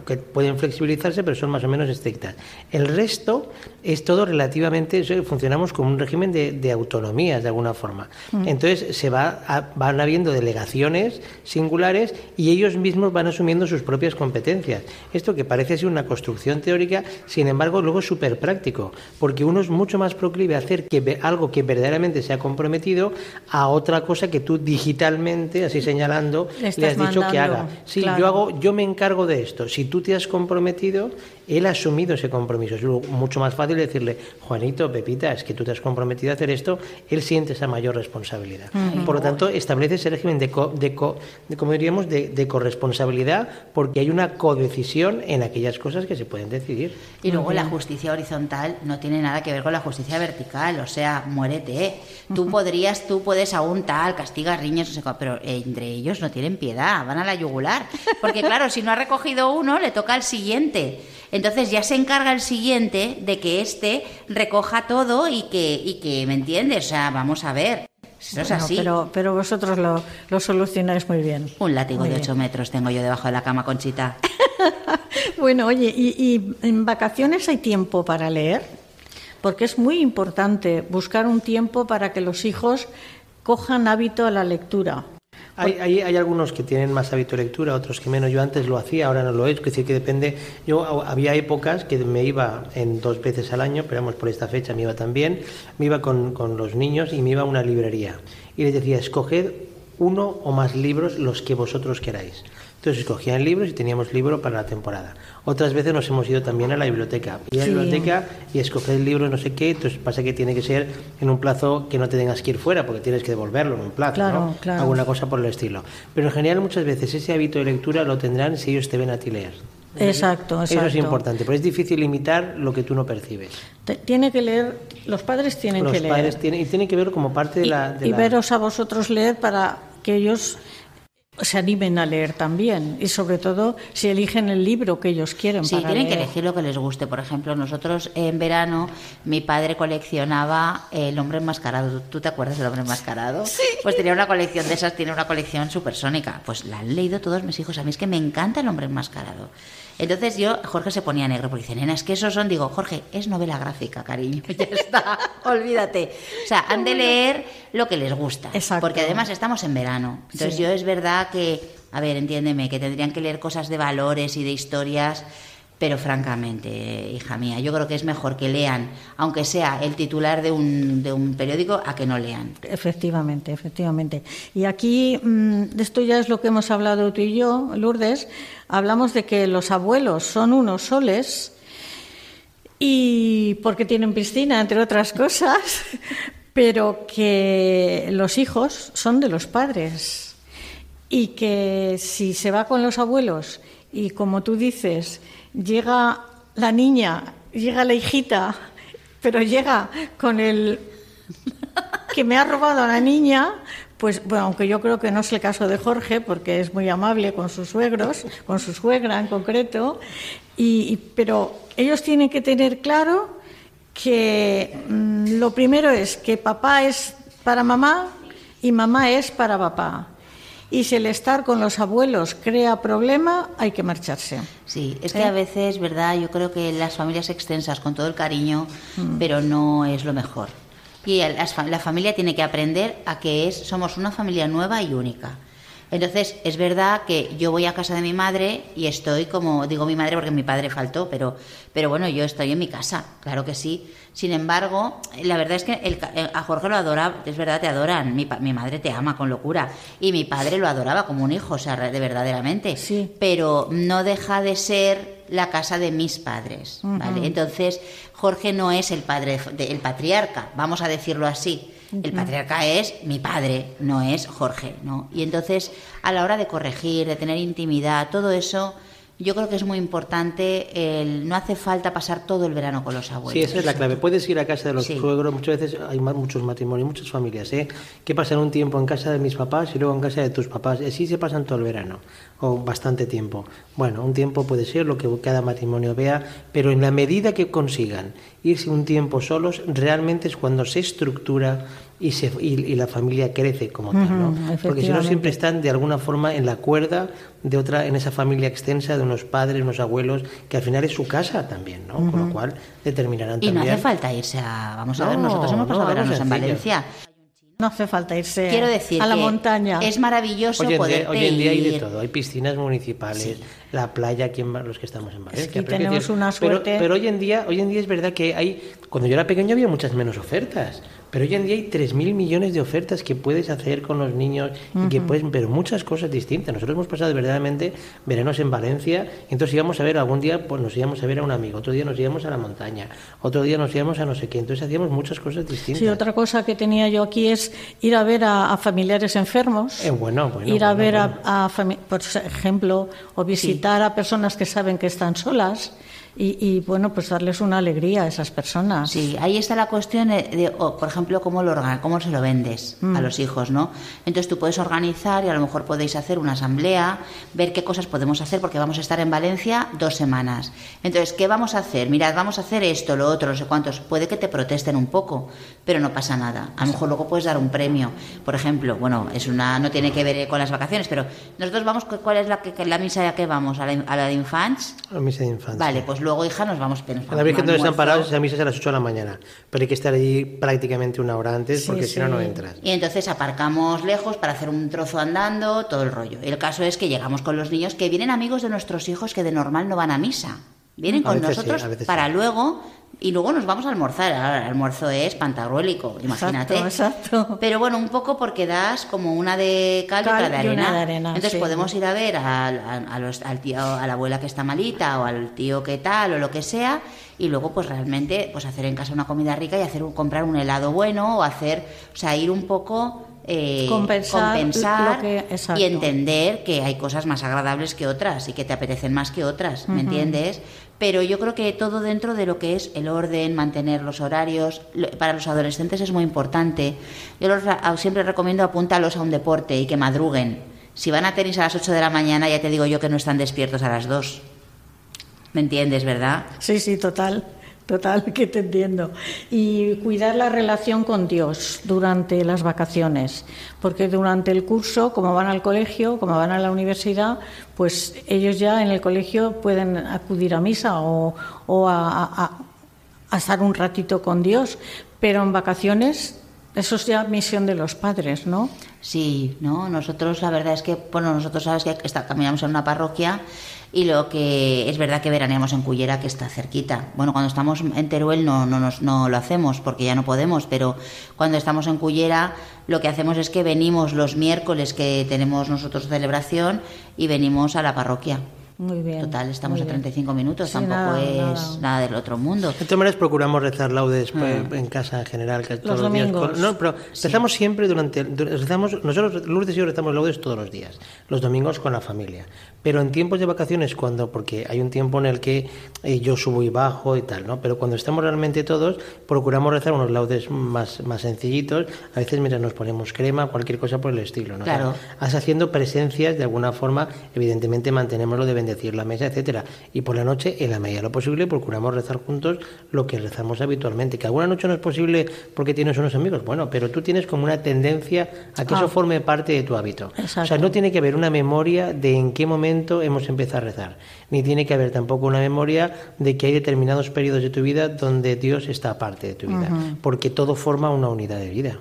que pueden flexibilizarse, pero son más o menos estrictas. El resto es todo relativamente, funcionamos como un régimen de, de autonomías, de alguna forma. Entonces se va a- van habiendo delegaciones singulares y ellos mismos van asumiendo sus propias competencias. Esto que parece ser una construcción teórica, sin embargo, luego es súper práctico, porque uno es mucho más proclive a hacer que algo que verdaderamente se ha comprometido a otra cosa que tú digitalmente, así señalando, Le has dicho que haga. Sí, claro. yo hago, yo me encargo de esto. Si tú te has comprometido, él ha asumido ese compromiso. Es mucho más fácil decirle, Juanito, Pepita, es que tú te has comprometido a hacer esto, él siente esa mayor responsabilidad. Por lo tanto, establece ese régimen de, co- de, co- de, como diríamos, de, de corresponsabilidad, porque hay una codecisión en aquellas cosas que se pueden decidir. Y luego la justicia horizontal no tiene nada que ver con la justicia vertical, o sea, muérete. ¿eh? Tú podrías, tú puedes aún tal, castigas riñas, no sé cuál, pero entre ellos no tienen piedad, van a la yugular. Porque claro, si no ha recogido uno, le toca al siguiente. Entonces ya se encarga el siguiente de que éste recoja todo y que, y que, ¿me entiendes? O sea, vamos a ver. Eso es Bueno, así. pero, pero vosotros lo, lo solucionáis muy bien. Un látigo Muy de bien. 8 metros tengo yo debajo de la cama, Conchita. Bueno, oye, ¿y, y en vacaciones hay tiempo para leer? Porque es muy importante buscar un tiempo para que los hijos cojan hábito a la lectura. Hay, algunos que tienen más hábito de lectura, otros que menos. Yo antes lo hacía, ahora no lo he hecho. Es decir, que depende. Yo había épocas que me iba en dos veces al año, pero vamos, por esta fecha me iba también. Me iba con, con los niños y me iba a una librería. Y les decía, escoged uno o más libros los que vosotros queráis. Entonces escogían libros y teníamos libro para la temporada. Otras veces nos hemos ido también a la biblioteca. Y a la Sí. biblioteca y escoger el libro no sé qué, entonces pasa que tiene que ser en un plazo que no te tengas que ir fuera, porque tienes que devolverlo en un plazo, Claro, ¿no? claro. Alguna cosa por el estilo. Pero en general muchas veces ese hábito de lectura lo tendrán si ellos te ven a ti leer. Exacto, exacto. Eso es importante, pero es difícil imitar lo que tú no percibes. Tiene que leer, los padres tienen Los que leer. padres tienen, y tiene que ver como parte de y, la... de y la- veros a vosotros leer para que ellos se animen a leer también. Y sobre todo si eligen el libro que ellos quieren. Sí, para tienen que elegir lo que les guste. Por ejemplo, nosotros en verano, mi padre coleccionaba El hombre enmascarado. ¿Tú te acuerdas del hombre enmascarado? Sí. Pues tenía una colección de esas, tiene una colección supersónica. Pues la han leído todos mis hijos. A mí es que me encanta el hombre enmascarado. Entonces yo, Jorge se ponía negro porque dice, nena, es que esos son, digo, Jorge, es novela gráfica, cariño, ya está, olvídate. O sea, han de leer lo que les gusta. Exacto. Porque además estamos en verano. Entonces Sí. yo es verdad que, a ver, entiéndeme, que tendrían que leer cosas de valores y de historias, pero francamente, hija mía, yo creo que es mejor que lean, aunque sea el titular de un, de un periódico, a que no lean. Efectivamente, efectivamente. Y aquí, mm, esto ya es lo que hemos hablado tú y yo, Lourdes, hablamos de que los abuelos son unos soles y porque tienen piscina, entre otras cosas, pero que los hijos son de los padres y que si se va con los abuelos y como tú dices, llega la niña, llega la hijita, pero llega con el que me ha robado a la niña, pues bueno, aunque yo creo que no es el caso de Jorge, porque es muy amable con sus suegros, con su suegra en concreto, y, pero ellos tienen que tener claro que mm, lo primero es que papá es para mamá y mamá es para papá. Y si el estar con los abuelos crea problema, hay que marcharse. Sí, es que a veces, ¿verdad? Yo creo que las familias extensas, con todo el cariño, pero no es lo mejor. Y fa- la familia tiene que aprender a que es, somos una familia nueva y única. Entonces, es verdad que yo voy a casa de mi madre y estoy como, digo mi madre porque mi padre faltó, pero, pero bueno, yo estoy en mi casa, claro que sí. Sin embargo, la verdad es que el eh, a Jorge lo adora, es verdad, te adoran. Mi, mi madre te ama con locura. Y mi padre lo adoraba como un hijo, o sea, de verdaderamente Sí. pero no deja de ser la casa de mis padres, ¿vale? Entonces, Jorge no es el padre, de- el patriarca, vamos a decirlo así. El patriarca es mi padre, no es Jorge, ¿no? Y entonces, a la hora de corregir, de tener intimidad, todo eso, yo creo que es muy importante. El, no hace falta pasar todo el verano con los abuelos. Sí, esa es la clave. Puedes ir a casa de los Sí. suegros, muchas veces hay muchos matrimonios, muchas familias, ¿eh? que pasan un tiempo en casa de mis papás y luego en casa de tus papás, así se pasan todo el verano. O bastante tiempo. Bueno, un tiempo puede ser lo que cada matrimonio vea, pero en la medida que consigan irse un tiempo solos, realmente es cuando se estructura y, se, y, la familia crece como tal, ¿no? Porque si no siempre están de alguna forma en la cuerda de otra, en esa familia extensa de unos padres, unos abuelos, que al final es su casa también, ¿no? Con lo cual determinarán y también. Y no hace falta irse a, vamos a ver, nosotros hemos pasado veranos en Valencia. No hace falta irse Quiero decir a la montaña. Es maravilloso hoy en poder día, Hoy en día hay de todo. Hay piscinas municipales, la playa, aquí en, los que estamos en Valencia. Es que tenemos una suerte. Pero, pero, hoy en día, hoy en día es verdad que hay. Cuando yo era pequeño había muchas menos ofertas. Pero hoy en día hay 3.000 millones de ofertas que puedes hacer con los niños y que puedes ver muchas cosas distintas. Nosotros hemos pasado verdaderamente veranos en Valencia y entonces íbamos a ver algún día, pues nos íbamos a ver a un amigo, otro día nos íbamos a la montaña, otro día nos íbamos a no sé qué. Entonces hacíamos muchas cosas distintas. Sí, otra cosa que tenía yo aquí es ir a ver a, familiares enfermos. Eh, bueno, bueno, ir a ver bueno. a, por ejemplo, o visitar a personas que saben que están solas. Y, bueno, pues darles una alegría a esas personas. Sí, ahí está la cuestión de, por ejemplo, cómo, lo, cómo se lo vendes a los hijos, ¿no? Entonces tú puedes organizar y a lo mejor podéis hacer una asamblea, ver qué cosas podemos hacer, porque vamos a estar en Valencia dos semanas. Entonces, ¿qué vamos a hacer? Mirad, vamos a hacer esto, lo otro, no sé cuántos. Puede que te protesten un poco, pero no pasa nada. A lo mejor luego puedes dar un premio. Por ejemplo, bueno, es una no tiene que ver con las vacaciones, pero nosotros vamos, ¿cuál es la, que, la misa a qué vamos? ¿A la, a la de Infants? A la misa de Infants. Vale, pues luego, hija, nos vamos. Nos a la Virgen donde están parados, esa misa es a las 8 de la mañana. Pero hay que estar allí prácticamente una hora antes porque si no, no entras. Y entonces aparcamos lejos para hacer un trozo andando, todo el rollo. El caso es que llegamos con los niños que vienen amigos de nuestros hijos que de normal no van a misa. Vienen con nosotros para luego y luego nos vamos a almorzar. el almuerzo es pantarruélico, imagínate. Exacto, Pero bueno, un poco porque das como una de cal, y otra de arena. Entonces podemos ir a ver al tío, a la abuela que está malita o al tío que tal o lo que sea y luego pues realmente pues hacer en casa una comida rica y hacer comprar un helado bueno o hacer, o sea, ir un poco eh, compensar, y entender que hay cosas más agradables que otras y que te apetecen más que otras, ¿me entiendes? Pero yo creo que todo dentro de lo que es el orden, mantener los horarios, para los adolescentes es muy importante. Yo los, siempre recomiendo apúntalos a un deporte y que madruguen. Si van a tenis a las 8 de la mañana, ya te digo yo que no están despiertos a las 2. ¿Me entiendes, verdad? Sí, sí, total. Total, que te entiendo. Y cuidar la relación con Dios durante las vacaciones, porque durante el curso, como van al colegio, como van a la universidad, pues ellos ya en el colegio pueden acudir a misa o, a, a estar un ratito con Dios, pero en vacaciones eso es ya misión de los padres, ¿no? Sí, no. Nosotros la verdad es que, bueno, nosotros sabes que caminamos en una parroquia y lo que es verdad que veraneamos en Cullera, que está cerquita. Bueno, cuando estamos en Teruel no, no, nos, no lo hacemos porque ya no podemos, pero cuando estamos en Cullera lo que hacemos es que venimos los miércoles que tenemos nosotros celebración y venimos a la parroquia. Muy bien. Total, estamos a 35 minutos, tampoco es nada. del otro mundo. De todas maneras, procuramos rezar laudes pues, ah. en casa en general, que todos los, días. no, pero rezamos siempre durante. Rezamos, nosotros, Lourdes y yo rezamos laudes todos los días, los domingos con la familia. Pero en tiempos de vacaciones, cuando. Porque hay un tiempo en el que eh, yo subo y bajo y tal, ¿no? Pero cuando estamos realmente todos, procuramos rezar unos laudes más, más sencillitos. A veces, mira, nos ponemos crema, cualquier cosa por el estilo, ¿no? Claro. haciendo presencias, de alguna forma, evidentemente mantenemos lo de decir la mesa, etcétera. Y por la noche, en la medida de lo posible, procuramos rezar juntos lo que rezamos habitualmente. Que alguna noche no es posible porque tienes unos amigos, bueno, pero tú tienes como una tendencia a que eso ah. forme parte de tu hábito. O sea, no tiene que haber una memoria de en qué momento hemos empezado a rezar, ni tiene que haber tampoco una memoria de que hay determinados periodos de tu vida donde Dios está aparte de tu vida, porque todo forma una unidad de vida.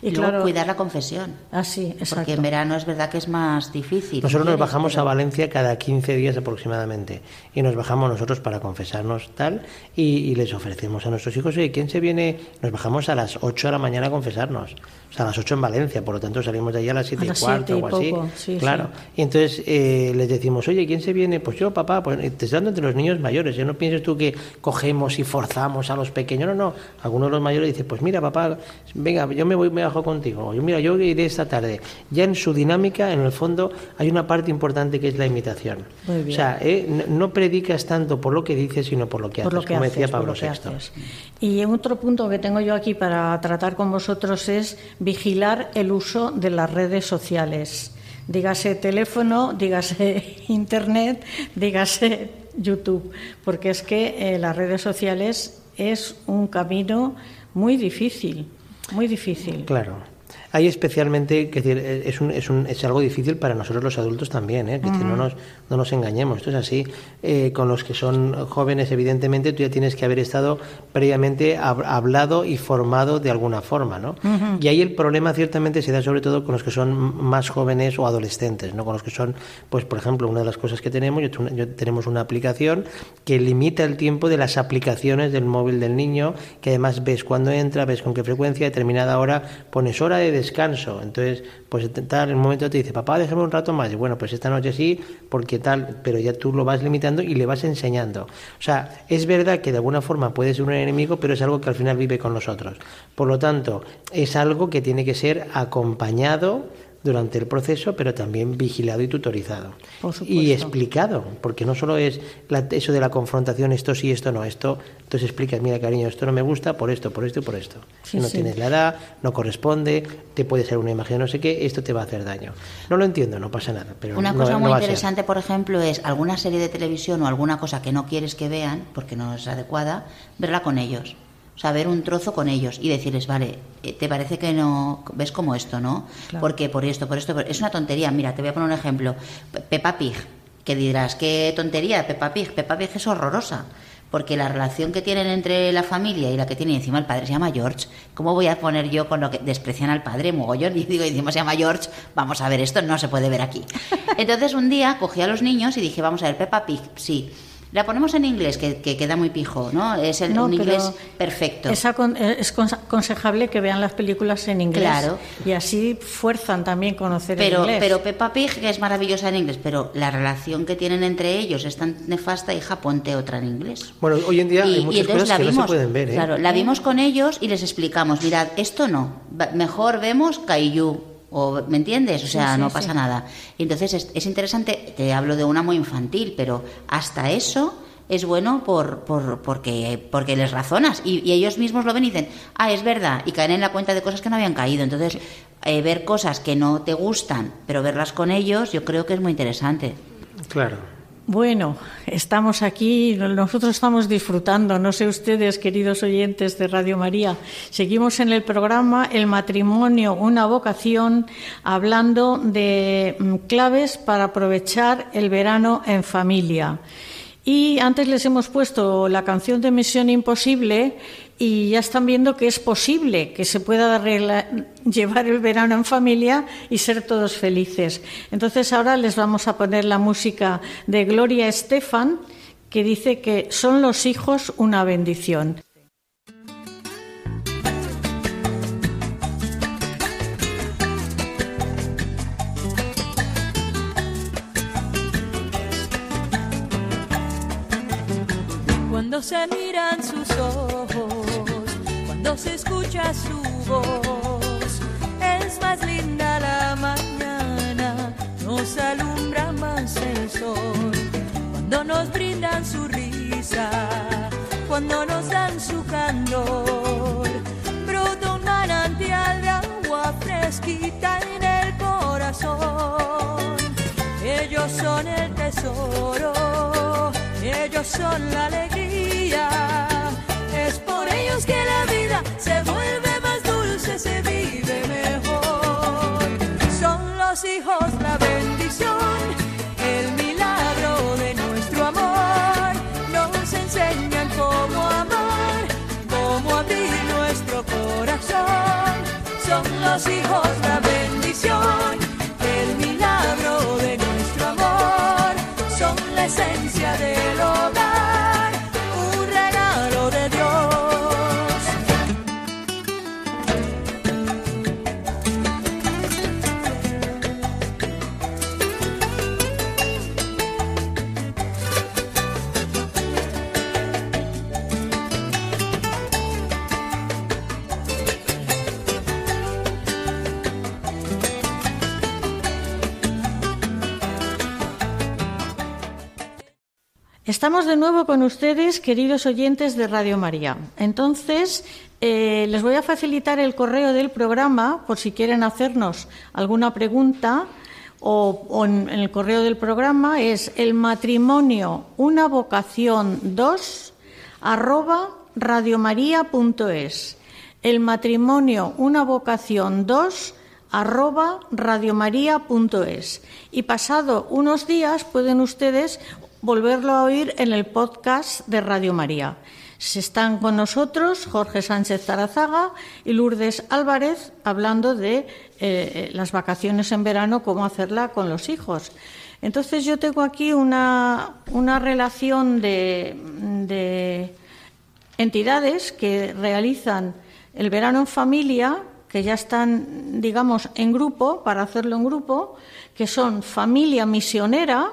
Y, luego cuidar la confesión. Ah, sí, exacto. Porque en verano es verdad que es más difícil. Nosotros nos bajamos a Valencia cada 15 días aproximadamente y nos bajamos nosotros para confesarnos tal y, les ofrecemos a nuestros hijos, oye, ¿quién se viene? Nos bajamos a las 8 de la mañana a confesarnos. O sea, a las 8 en Valencia, por lo tanto salimos de allí a las 7 y cuarto o así. claro. Y entonces eh, les decimos, oye, ¿quién se viene? Pues yo, papá, pues te estás dando entre los niños mayores. Ya no pienses tú que cogemos y forzamos a los pequeños. No, no. Algunos de los mayores dicen, pues mira, papá, venga, yo me voy, me bajo contigo. Yo, mira, yo iré esta tarde. Ya en su dinámica, en el fondo, hay una parte importante que es la imitación. O sea, eh, no predicas tanto por lo que dices, sino por lo que haces, como decía Pablo VI. Y otro punto que tengo yo aquí para tratar con vosotros es vigilar el uso de las redes sociales dígase teléfono, dígase internet, dígase YouTube, porque es que eh, las redes sociales es un camino muy difícil, muy difícil. Claro. Hay especialmente, que decir, es, un, es, un, es algo difícil para nosotros los adultos también, ¿eh? que no, nos, no nos engañemos. Esto es así. Eh, con los que son jóvenes, evidentemente, tú ya tienes que haber estado previamente hablado y formado de alguna forma. ¿no? Y ahí el problema ciertamente se da sobre todo con los que son más jóvenes o adolescentes, ¿no? con los que son, pues por ejemplo, una de las cosas que tenemos, yo, tenemos una aplicación que limita el tiempo de las aplicaciones del móvil del niño, que además ves cuándo entra, ves con qué frecuencia, determinada hora, pones hora de descanso. Entonces, pues tal, en un momento te dice, papá, déjame un rato más. Y bueno, pues esta noche sí, porque tal, pero ya tú lo vas limitando y le vas enseñando. O sea, es verdad que de alguna forma puede ser un enemigo, pero es algo que al final vive con nosotros. Por lo tanto, es algo que tiene que ser acompañado durante el proceso, pero también vigilado y tutorizado. y explicado, porque no solo es eso de la confrontación, esto sí, esto no, esto, entonces explicas, mira cariño, esto no me gusta por esto, por esto y por esto. si no tienes la edad, no corresponde, te puede ser una imagen no sé qué, esto te va a hacer daño. No lo entiendo, no pasa nada. Pero una cosa muy interesante, por ejemplo, es alguna serie de televisión o alguna cosa que no quieres que vean, porque no es adecuada, verla con ellos saber un trozo con ellos y decirles, vale, eh, ¿te parece que no ves como esto, no? Porque por esto, por esto, es una tontería. Mira, te voy a poner un ejemplo. Peppa Pig, que dirás, qué tontería, Peppa Pig. Peppa Pig es horrorosa. Porque la relación que tienen entre la familia y la que tiene encima el padre se llama George. ¿Cómo voy a poner yo con lo que desprecian al padre, mogollón? Y digo, encima se llama George, vamos a ver, esto no se puede ver aquí. Entonces un día cogí a los niños y dije, vamos a ver, Peppa Pig, sí la ponemos en inglés, que, queda muy pijo, ¿no? Es el, un inglés perfecto. Es, es aconsejable que vean las películas en inglés. Claro. Y así fuerzan también conocer pero, el inglés. Pero Peppa Pig es maravillosa en inglés, pero la relación que tienen entre ellos es tan nefasta, hija, ponte otra en inglés. Bueno, hoy en día hay muchas cosas que no se pueden ver, ¿eh? Claro, la vimos con ellos y les explicamos, mirad, esto no, mejor vemos Kaiju o, ¿Me entiendes? O sea, no pasa nada. Y entonces es, interesante, te hablo de una muy infantil, pero hasta eso es bueno por, por, porque, porque les razonas y, ellos mismos lo ven y dicen, ah, es verdad, y caen en la cuenta de cosas que no habían caído. Entonces, eh, ver cosas que no te gustan, pero verlas con ellos, yo creo que es muy interesante. Claro. Bueno, estamos aquí, nosotros estamos disfrutando, no sé ustedes, queridos oyentes de Radio María, seguimos en el programa El matrimonio, una vocación, hablando de mm, claves para aprovechar el verano en familia. Y antes les hemos puesto la canción de Misión Imposible y ya están viendo que es posible que se pueda llevar el verano en familia y ser todos felices. Entonces ahora les vamos a poner la música de Gloria Estefan que dice que son los hijos una bendición. Cuando se miran sus ojos cuando se escucha su voz. Es más linda la mañana, nos alumbra más el sol. Cuando nos brindan su risa, cuando nos dan su candor. Brota un manantial de agua fresquita en el corazón. Ellos son el tesoro, ellos son la alegría que la vida se vuelve más dulce, se vive mejor. Son los hijos la bendición, el milagro de nuestro amor. Nos enseñan cómo amar, cómo abrir nuestro corazón. Son los hijos Estamos de nuevo con ustedes, queridos oyentes de Radio María. Entonces, eh, les voy a facilitar el correo del programa por si quieren hacernos alguna pregunta o, en el correo del programa es el matrimonio una vocación 2 arroba radiomaria.es. El matrimonio una vocación 2 arroba radiomaria.es. Y pasado unos días pueden ustedes volverlo a oír en el podcast de Radio María. Se están con nosotros Jorge Sánchez Zarazaga y Lourdes Álvarez hablando de eh, las vacaciones en verano, cómo hacerla con los hijos. Entonces yo tengo aquí una, una relación de, de entidades que realizan el verano en familia, que ya están, digamos, en grupo, para hacerlo en grupo, que son Familia Misionera,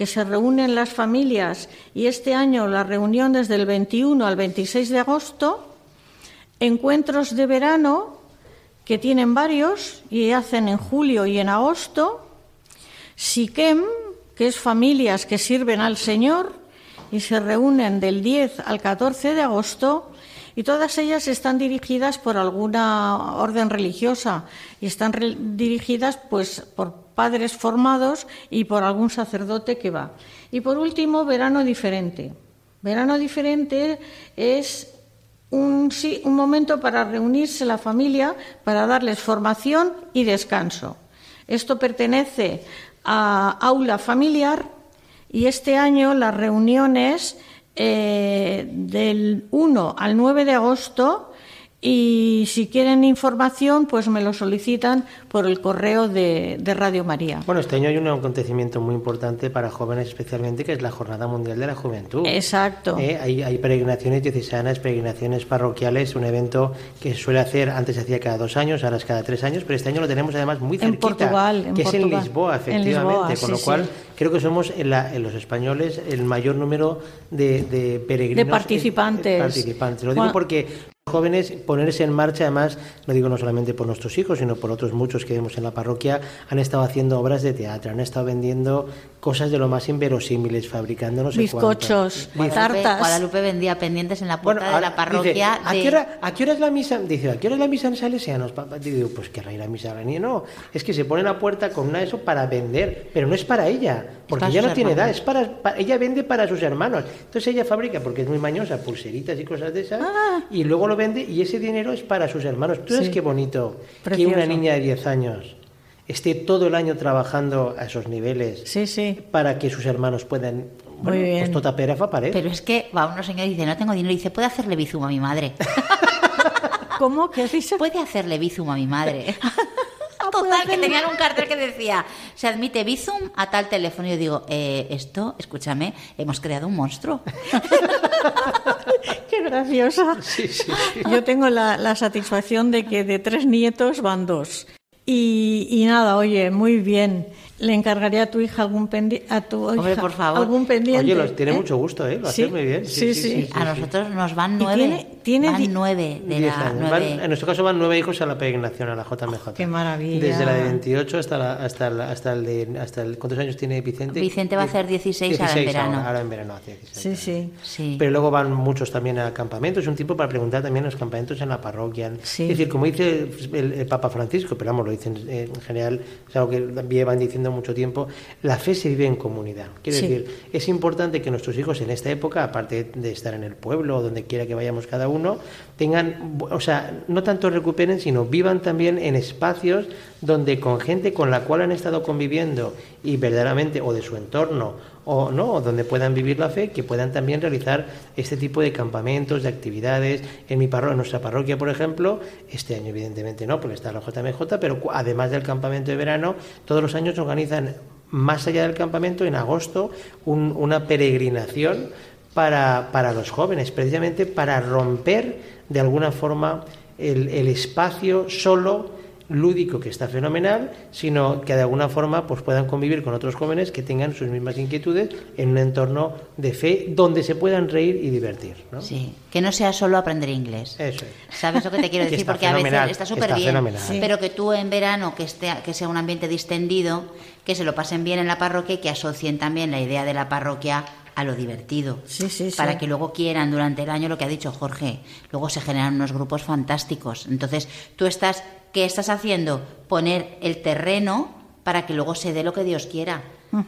que se reúnen las familias y este año la reunión desde el 21 al 26 de agosto, encuentros de verano que tienen varios y hacen en julio y en agosto, Siquem, que es familias que sirven al Señor y se reúnen del 10 al 14 de agosto y todas ellas están dirigidas por alguna orden religiosa y están dirigidas pues por padres formados y por algún sacerdote que va. Y por último, verano diferente. Verano diferente es un, sí, un momento para reunirse la familia, para darles formación y descanso. Esto pertenece a aula familiar y este año las reuniones eh, del 1 al 9 de agosto y si quieren información, pues me lo solicitan por el correo de, de, Radio María. Bueno, este año hay un acontecimiento muy importante para jóvenes especialmente, que es la Jornada Mundial de la Juventud. Exacto. Eh, hay, hay, peregrinaciones diocesanas, peregrinaciones parroquiales, un evento que suele hacer, antes se hacía cada dos años, ahora es cada tres años, pero este año lo tenemos además muy cerquita. En Portugal, en Que Portugal. es en Lisboa, efectivamente, En Lisboa, con lo cual sí. Creo que somos en, la, en, los españoles el mayor número de, de peregrinos. De participantes. eh, participantes. Lo digo Juan- porque jóvenes ponerse en marcha, además, no digo no solamente por nuestros hijos, sino por otros muchos que vemos en la parroquia, han estado haciendo obras de teatro, han estado vendiendo cosas de lo más inverosímiles, fabricando no sé Bizcochos, cuánto. Tartas. Guadalupe vendía pendientes en la puerta de la parroquia. dice, ¿a, de- qué hora, ¿a qué hora es la misa? Dice, ¿a qué hora es la misa en Salesianos? papá? Digo, pues que ir misa a la No, es que se pone en la puerta con una de eso para vender, pero no es para ella, porque para ella no tiene edad, es para, pa- ella vende para sus hermanos. Entonces ella fabrica, porque es muy mañosa, pulseritas y cosas de esas, Ah. y luego lo vende y ese dinero es para sus hermanos. ¿Tú sabes Sí. qué bonito Precioso. que una niña de 10 años esté todo el año trabajando a esos niveles Sí, sí. para que sus hermanos puedan... Muy Bueno, bien. pues tota pera fa pared. Pero es que va uno señor y dice, no tengo dinero. Y dice, ¿puede hacerle bizum a mi madre? ¿Cómo? ¿Qué has dicho? ¿Puede hacerle bizum a mi madre? puede Total, que tenían un cartel que decía, se admite bizum a tal teléfono. Y yo digo, eh, esto, escúchame, hemos creado un monstruo. Qué graciosa. Sí, sí, sí. Yo tengo la, la satisfacción de que de tres nietos van dos. Y, y nada, oye, muy bien. Le encargaré a tu hija algún pendiente. A tu Hombre, hija por favor. algún pendiente. Oye, los, tiene ¿eh? mucho gusto, ¿eh? Lo Sí, hace muy bien. sí, sí. a nosotros nos van ¿Y nueve. tiene- tiene van nueve de la nueve. Van- en nuestro caso van nueve hijos a la peregrinación, a la JMJ. qué maravilla. Desde la de 28 hasta, la, hasta, la- hasta el de... Hasta el, ¿Cuántos años tiene Vicente? Vicente va a hacer 16 ahora en 16 verano. Ahora, ahora en verano hace 16. Sí, sí. Sí. Pero luego van muchos también a campamentos. Es un tiempo para preguntar también a los campamentos en la parroquia. Sí. Es decir, como dice el, el Papa Francisco, pero vamos, lo dicen eh, en general, es algo que llevan diciendo mucho tiempo, la fe se vive en comunidad. Quiere Sí. decir, es importante que nuestros hijos en esta época, aparte de estar en el pueblo o donde quiera que vayamos cada uno, tengan, o sea, no tanto recuperen, sino vivan también en espacios donde con gente con la cual han estado conviviendo y verdaderamente, o de su entorno, o no, donde puedan vivir la fe, que puedan también realizar este tipo de campamentos, de actividades. En mi parroquia, en nuestra parroquia, por ejemplo, este año evidentemente no, porque está la JMJ, pero además del campamento de verano, todos los años organizan más allá del campamento, en agosto, un- una peregrinación para, para los jóvenes, precisamente para romper de alguna forma el, el espacio solo lúdico que está fenomenal, sino que de alguna forma pues puedan convivir con otros jóvenes que tengan sus mismas inquietudes en un entorno de fe donde se puedan reír y divertir. ¿no? Sí, que no sea solo aprender inglés. Eso es. ¿Sabes lo que te quiero decir? Porque a veces está súper bien, fenomenal. Pero que tú en verano, que, esté, que sea un ambiente distendido, que se lo pasen bien en la parroquia y que asocien también la idea de la parroquia a lo divertido. Sí, sí, sí. Para que luego quieran durante el año lo que ha dicho Jorge. Luego se generan unos grupos fantásticos. Entonces, tú estás, ¿qué estás haciendo? Poner el terreno para que luego se dé lo que Dios quiera.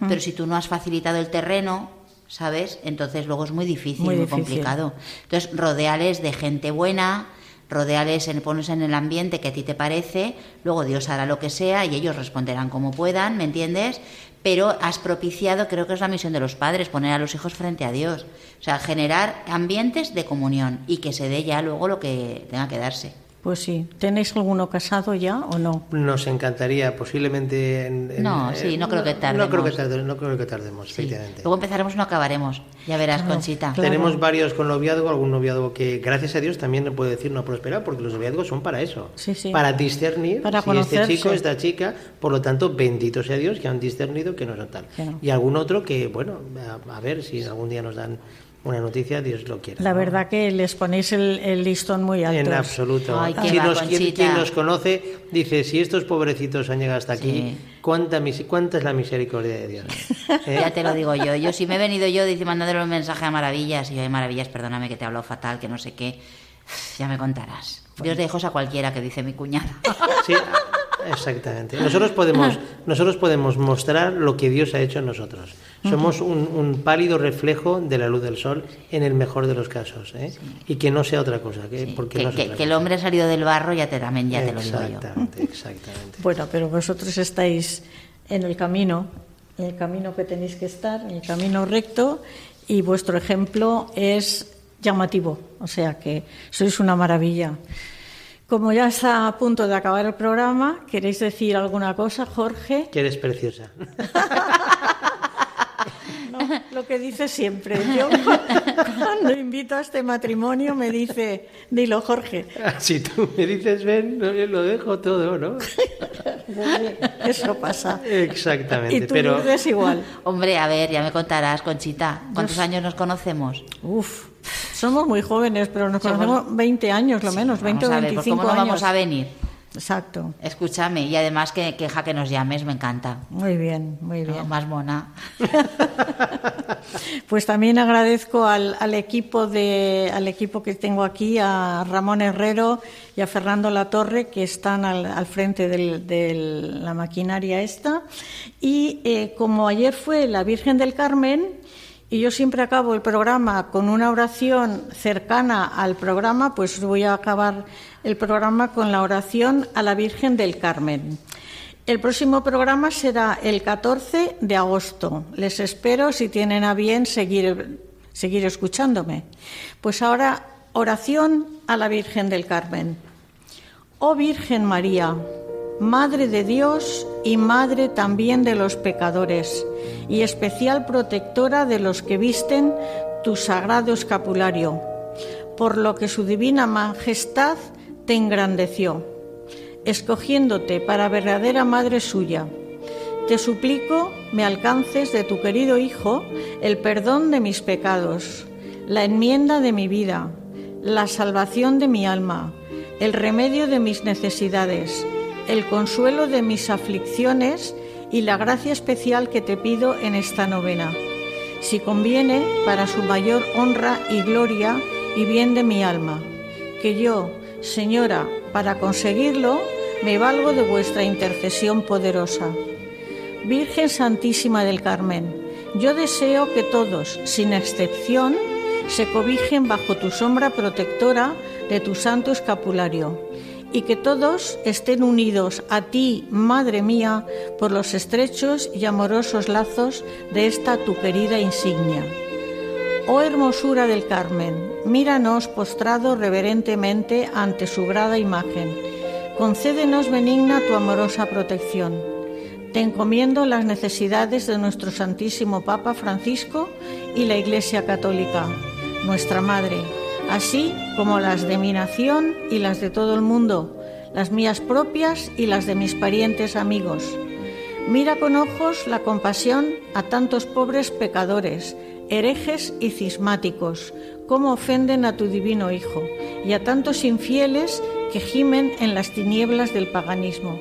Pero si tú no has facilitado el terreno, ¿sabes? Entonces luego es muy difícil, Muy muy, difícil. complicado. Entonces, rodeales de gente buena, rodeales, en, pones en el ambiente que a ti te parece, luego Dios hará lo que sea y ellos responderán como puedan, ¿me entiendes? Pero has propiciado, creo que es la misión de los padres, poner a los hijos frente a Dios. O sea, generar ambientes de comunión y que se dé ya luego lo que tenga que darse. Pues sí. ¿Tenéis alguno casado ya o no? Nos encantaría, posiblemente. En, en- No, sí, no creo que No creo que, tardemos. tarde- no creo que tardemos, Sí. efectivamente. Luego empezaremos, no acabaremos. Ya verás, Conchita. claro. Tenemos varios con noviazgo, algún noviazgo que, gracias a Dios, también puedo decir no ha prosperado, porque los noviazgos son para eso. Sí, sí. Para discernir Para si este conocerse. chico, esta chica, por lo tanto, bendito sea Dios que han discernido que no son tal. No. Y algún otro que, bueno, a, a ver si algún día nos dan una noticia, Dios lo quiera. La ¿no? verdad que les ponéis el, el listón muy alto. En absoluto. Ay, qué Si va, nos- quien, quien nos conoce dice, si estos pobrecitos han llegado hasta aquí, Sí. ¿cuánta, ¿cuánta es la misericordia de Dios? ¿Eh? Ya te lo digo yo. Yo si me he venido yo dice mandándole un mensaje a Maravillas y yo, "Ay, Maravillas, perdóname que te hablo fatal, que no sé qué. Ya me contarás. Dios de hijos a cualquiera que dice mi cuñada. Sí, exactamente. Nosotros podemos, nosotros podemos mostrar lo que Dios ha hecho en nosotros. Somos un, un pálido reflejo de la luz del sol en el mejor de los casos. ¿eh? Y que no sea otra cosa. Que, Sí, porque que, no que- otra que el hombre ha salido del barro, ya te, también ya te lo digo yo. Exactamente, exactamente. Bueno, pero vosotros estáis en el camino, en el camino que tenéis que estar, en el camino recto, y vuestro ejemplo es llamativo, o sea que sois una maravilla. Como ya está a punto de acabar el programa, ¿queréis decir alguna cosa, Jorge? Que eres preciosa. No, lo que dice siempre. Yo cuando invito a este matrimonio me dice, dilo Jorge. Si tú me dices ven, lo dejo todo, ¿no? Eso pasa. Exactamente. Y tú pero Lourdes, igual. Hombre, a ver, ya me contarás, Conchita. ¿Cuántos años nos conocemos? Uf, somos muy jóvenes, pero nos Somos- conocemos 20 años, lo menos, 20 o Vamos a ver, 25 pues ¿cómo no vamos a venir? Exacto. Escúchame, y además que queja que nos llames, me encanta. Muy bien, muy ¿no? bien. Más mona. Pues también agradezco al, al equipo de al equipo que tengo aquí, a Ramón Herrero y a Fernando Latorre, que están al, al frente de la maquinaria esta. Y eh, como ayer fue la Virgen del Carmen, y yo siempre acabo el programa con una oración cercana al programa, pues voy a acabar el programa con la oración a la Virgen del Carmen. El próximo programa será el 14 de agosto. Les espero si tienen a bien seguir, seguir escuchándome. Pues ahora, oración a la Virgen del Carmen. Oh Virgen María, Madre de Dios y Madre también de los pecadores, y especial protectora de los que visten tu sagrado escapulario, por lo que su divina majestad te engrandeció escogiéndote para verdadera madre suya. Te suplico me alcances de tu querido Hijo el perdón de mis pecados, la enmienda de mi vida, la salvación de mi alma, el remedio de mis necesidades, el consuelo de mis aflicciones y la gracia especial que te pido en esta novena. Si conviene, para su mayor honra y gloria y bien de mi alma, que yo, Señora, para conseguirlo, me valgo de vuestra intercesión poderosa. Virgen Santísima del Carmen, yo deseo que todos, sin excepción, se cobijen bajo tu sombra protectora de tu santo escapulario y que todos estén unidos a ti, Madre mía, por los estrechos y amorosos lazos de esta tu querida insignia. Oh hermosura del Carmen, míranos postrado reverentemente ante su grada imagen. Concédenos benigna tu amorosa protección. Te encomiendo las necesidades de nuestro Santísimo Papa Francisco y la Iglesia Católica, nuestra Madre, así como las de mi nación y las de todo el mundo, las mías propias y las de mis parientes amigos. Mira con ojos la compasión a tantos pobres pecadores, herejes y cismáticos, como ofenden a tu divino Hijo, y a tantos infieles que gimen en las tinieblas del paganismo.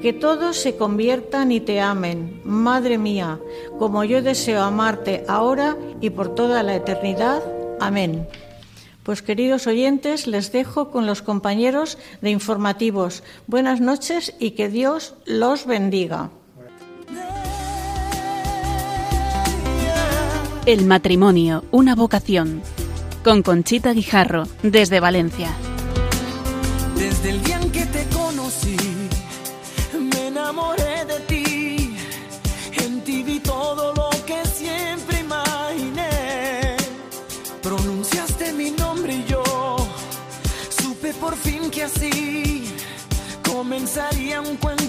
Que todos se conviertan y te amen, Madre mía, como yo deseo amarte ahora y por toda la eternidad. Amén. Pues queridos oyentes, les dejo con los compañeros de informativos. Buenas noches y que Dios los bendiga. El matrimonio, una vocación. Con Conchita Guijarro, desde Valencia. Desde el comenzaría un cuento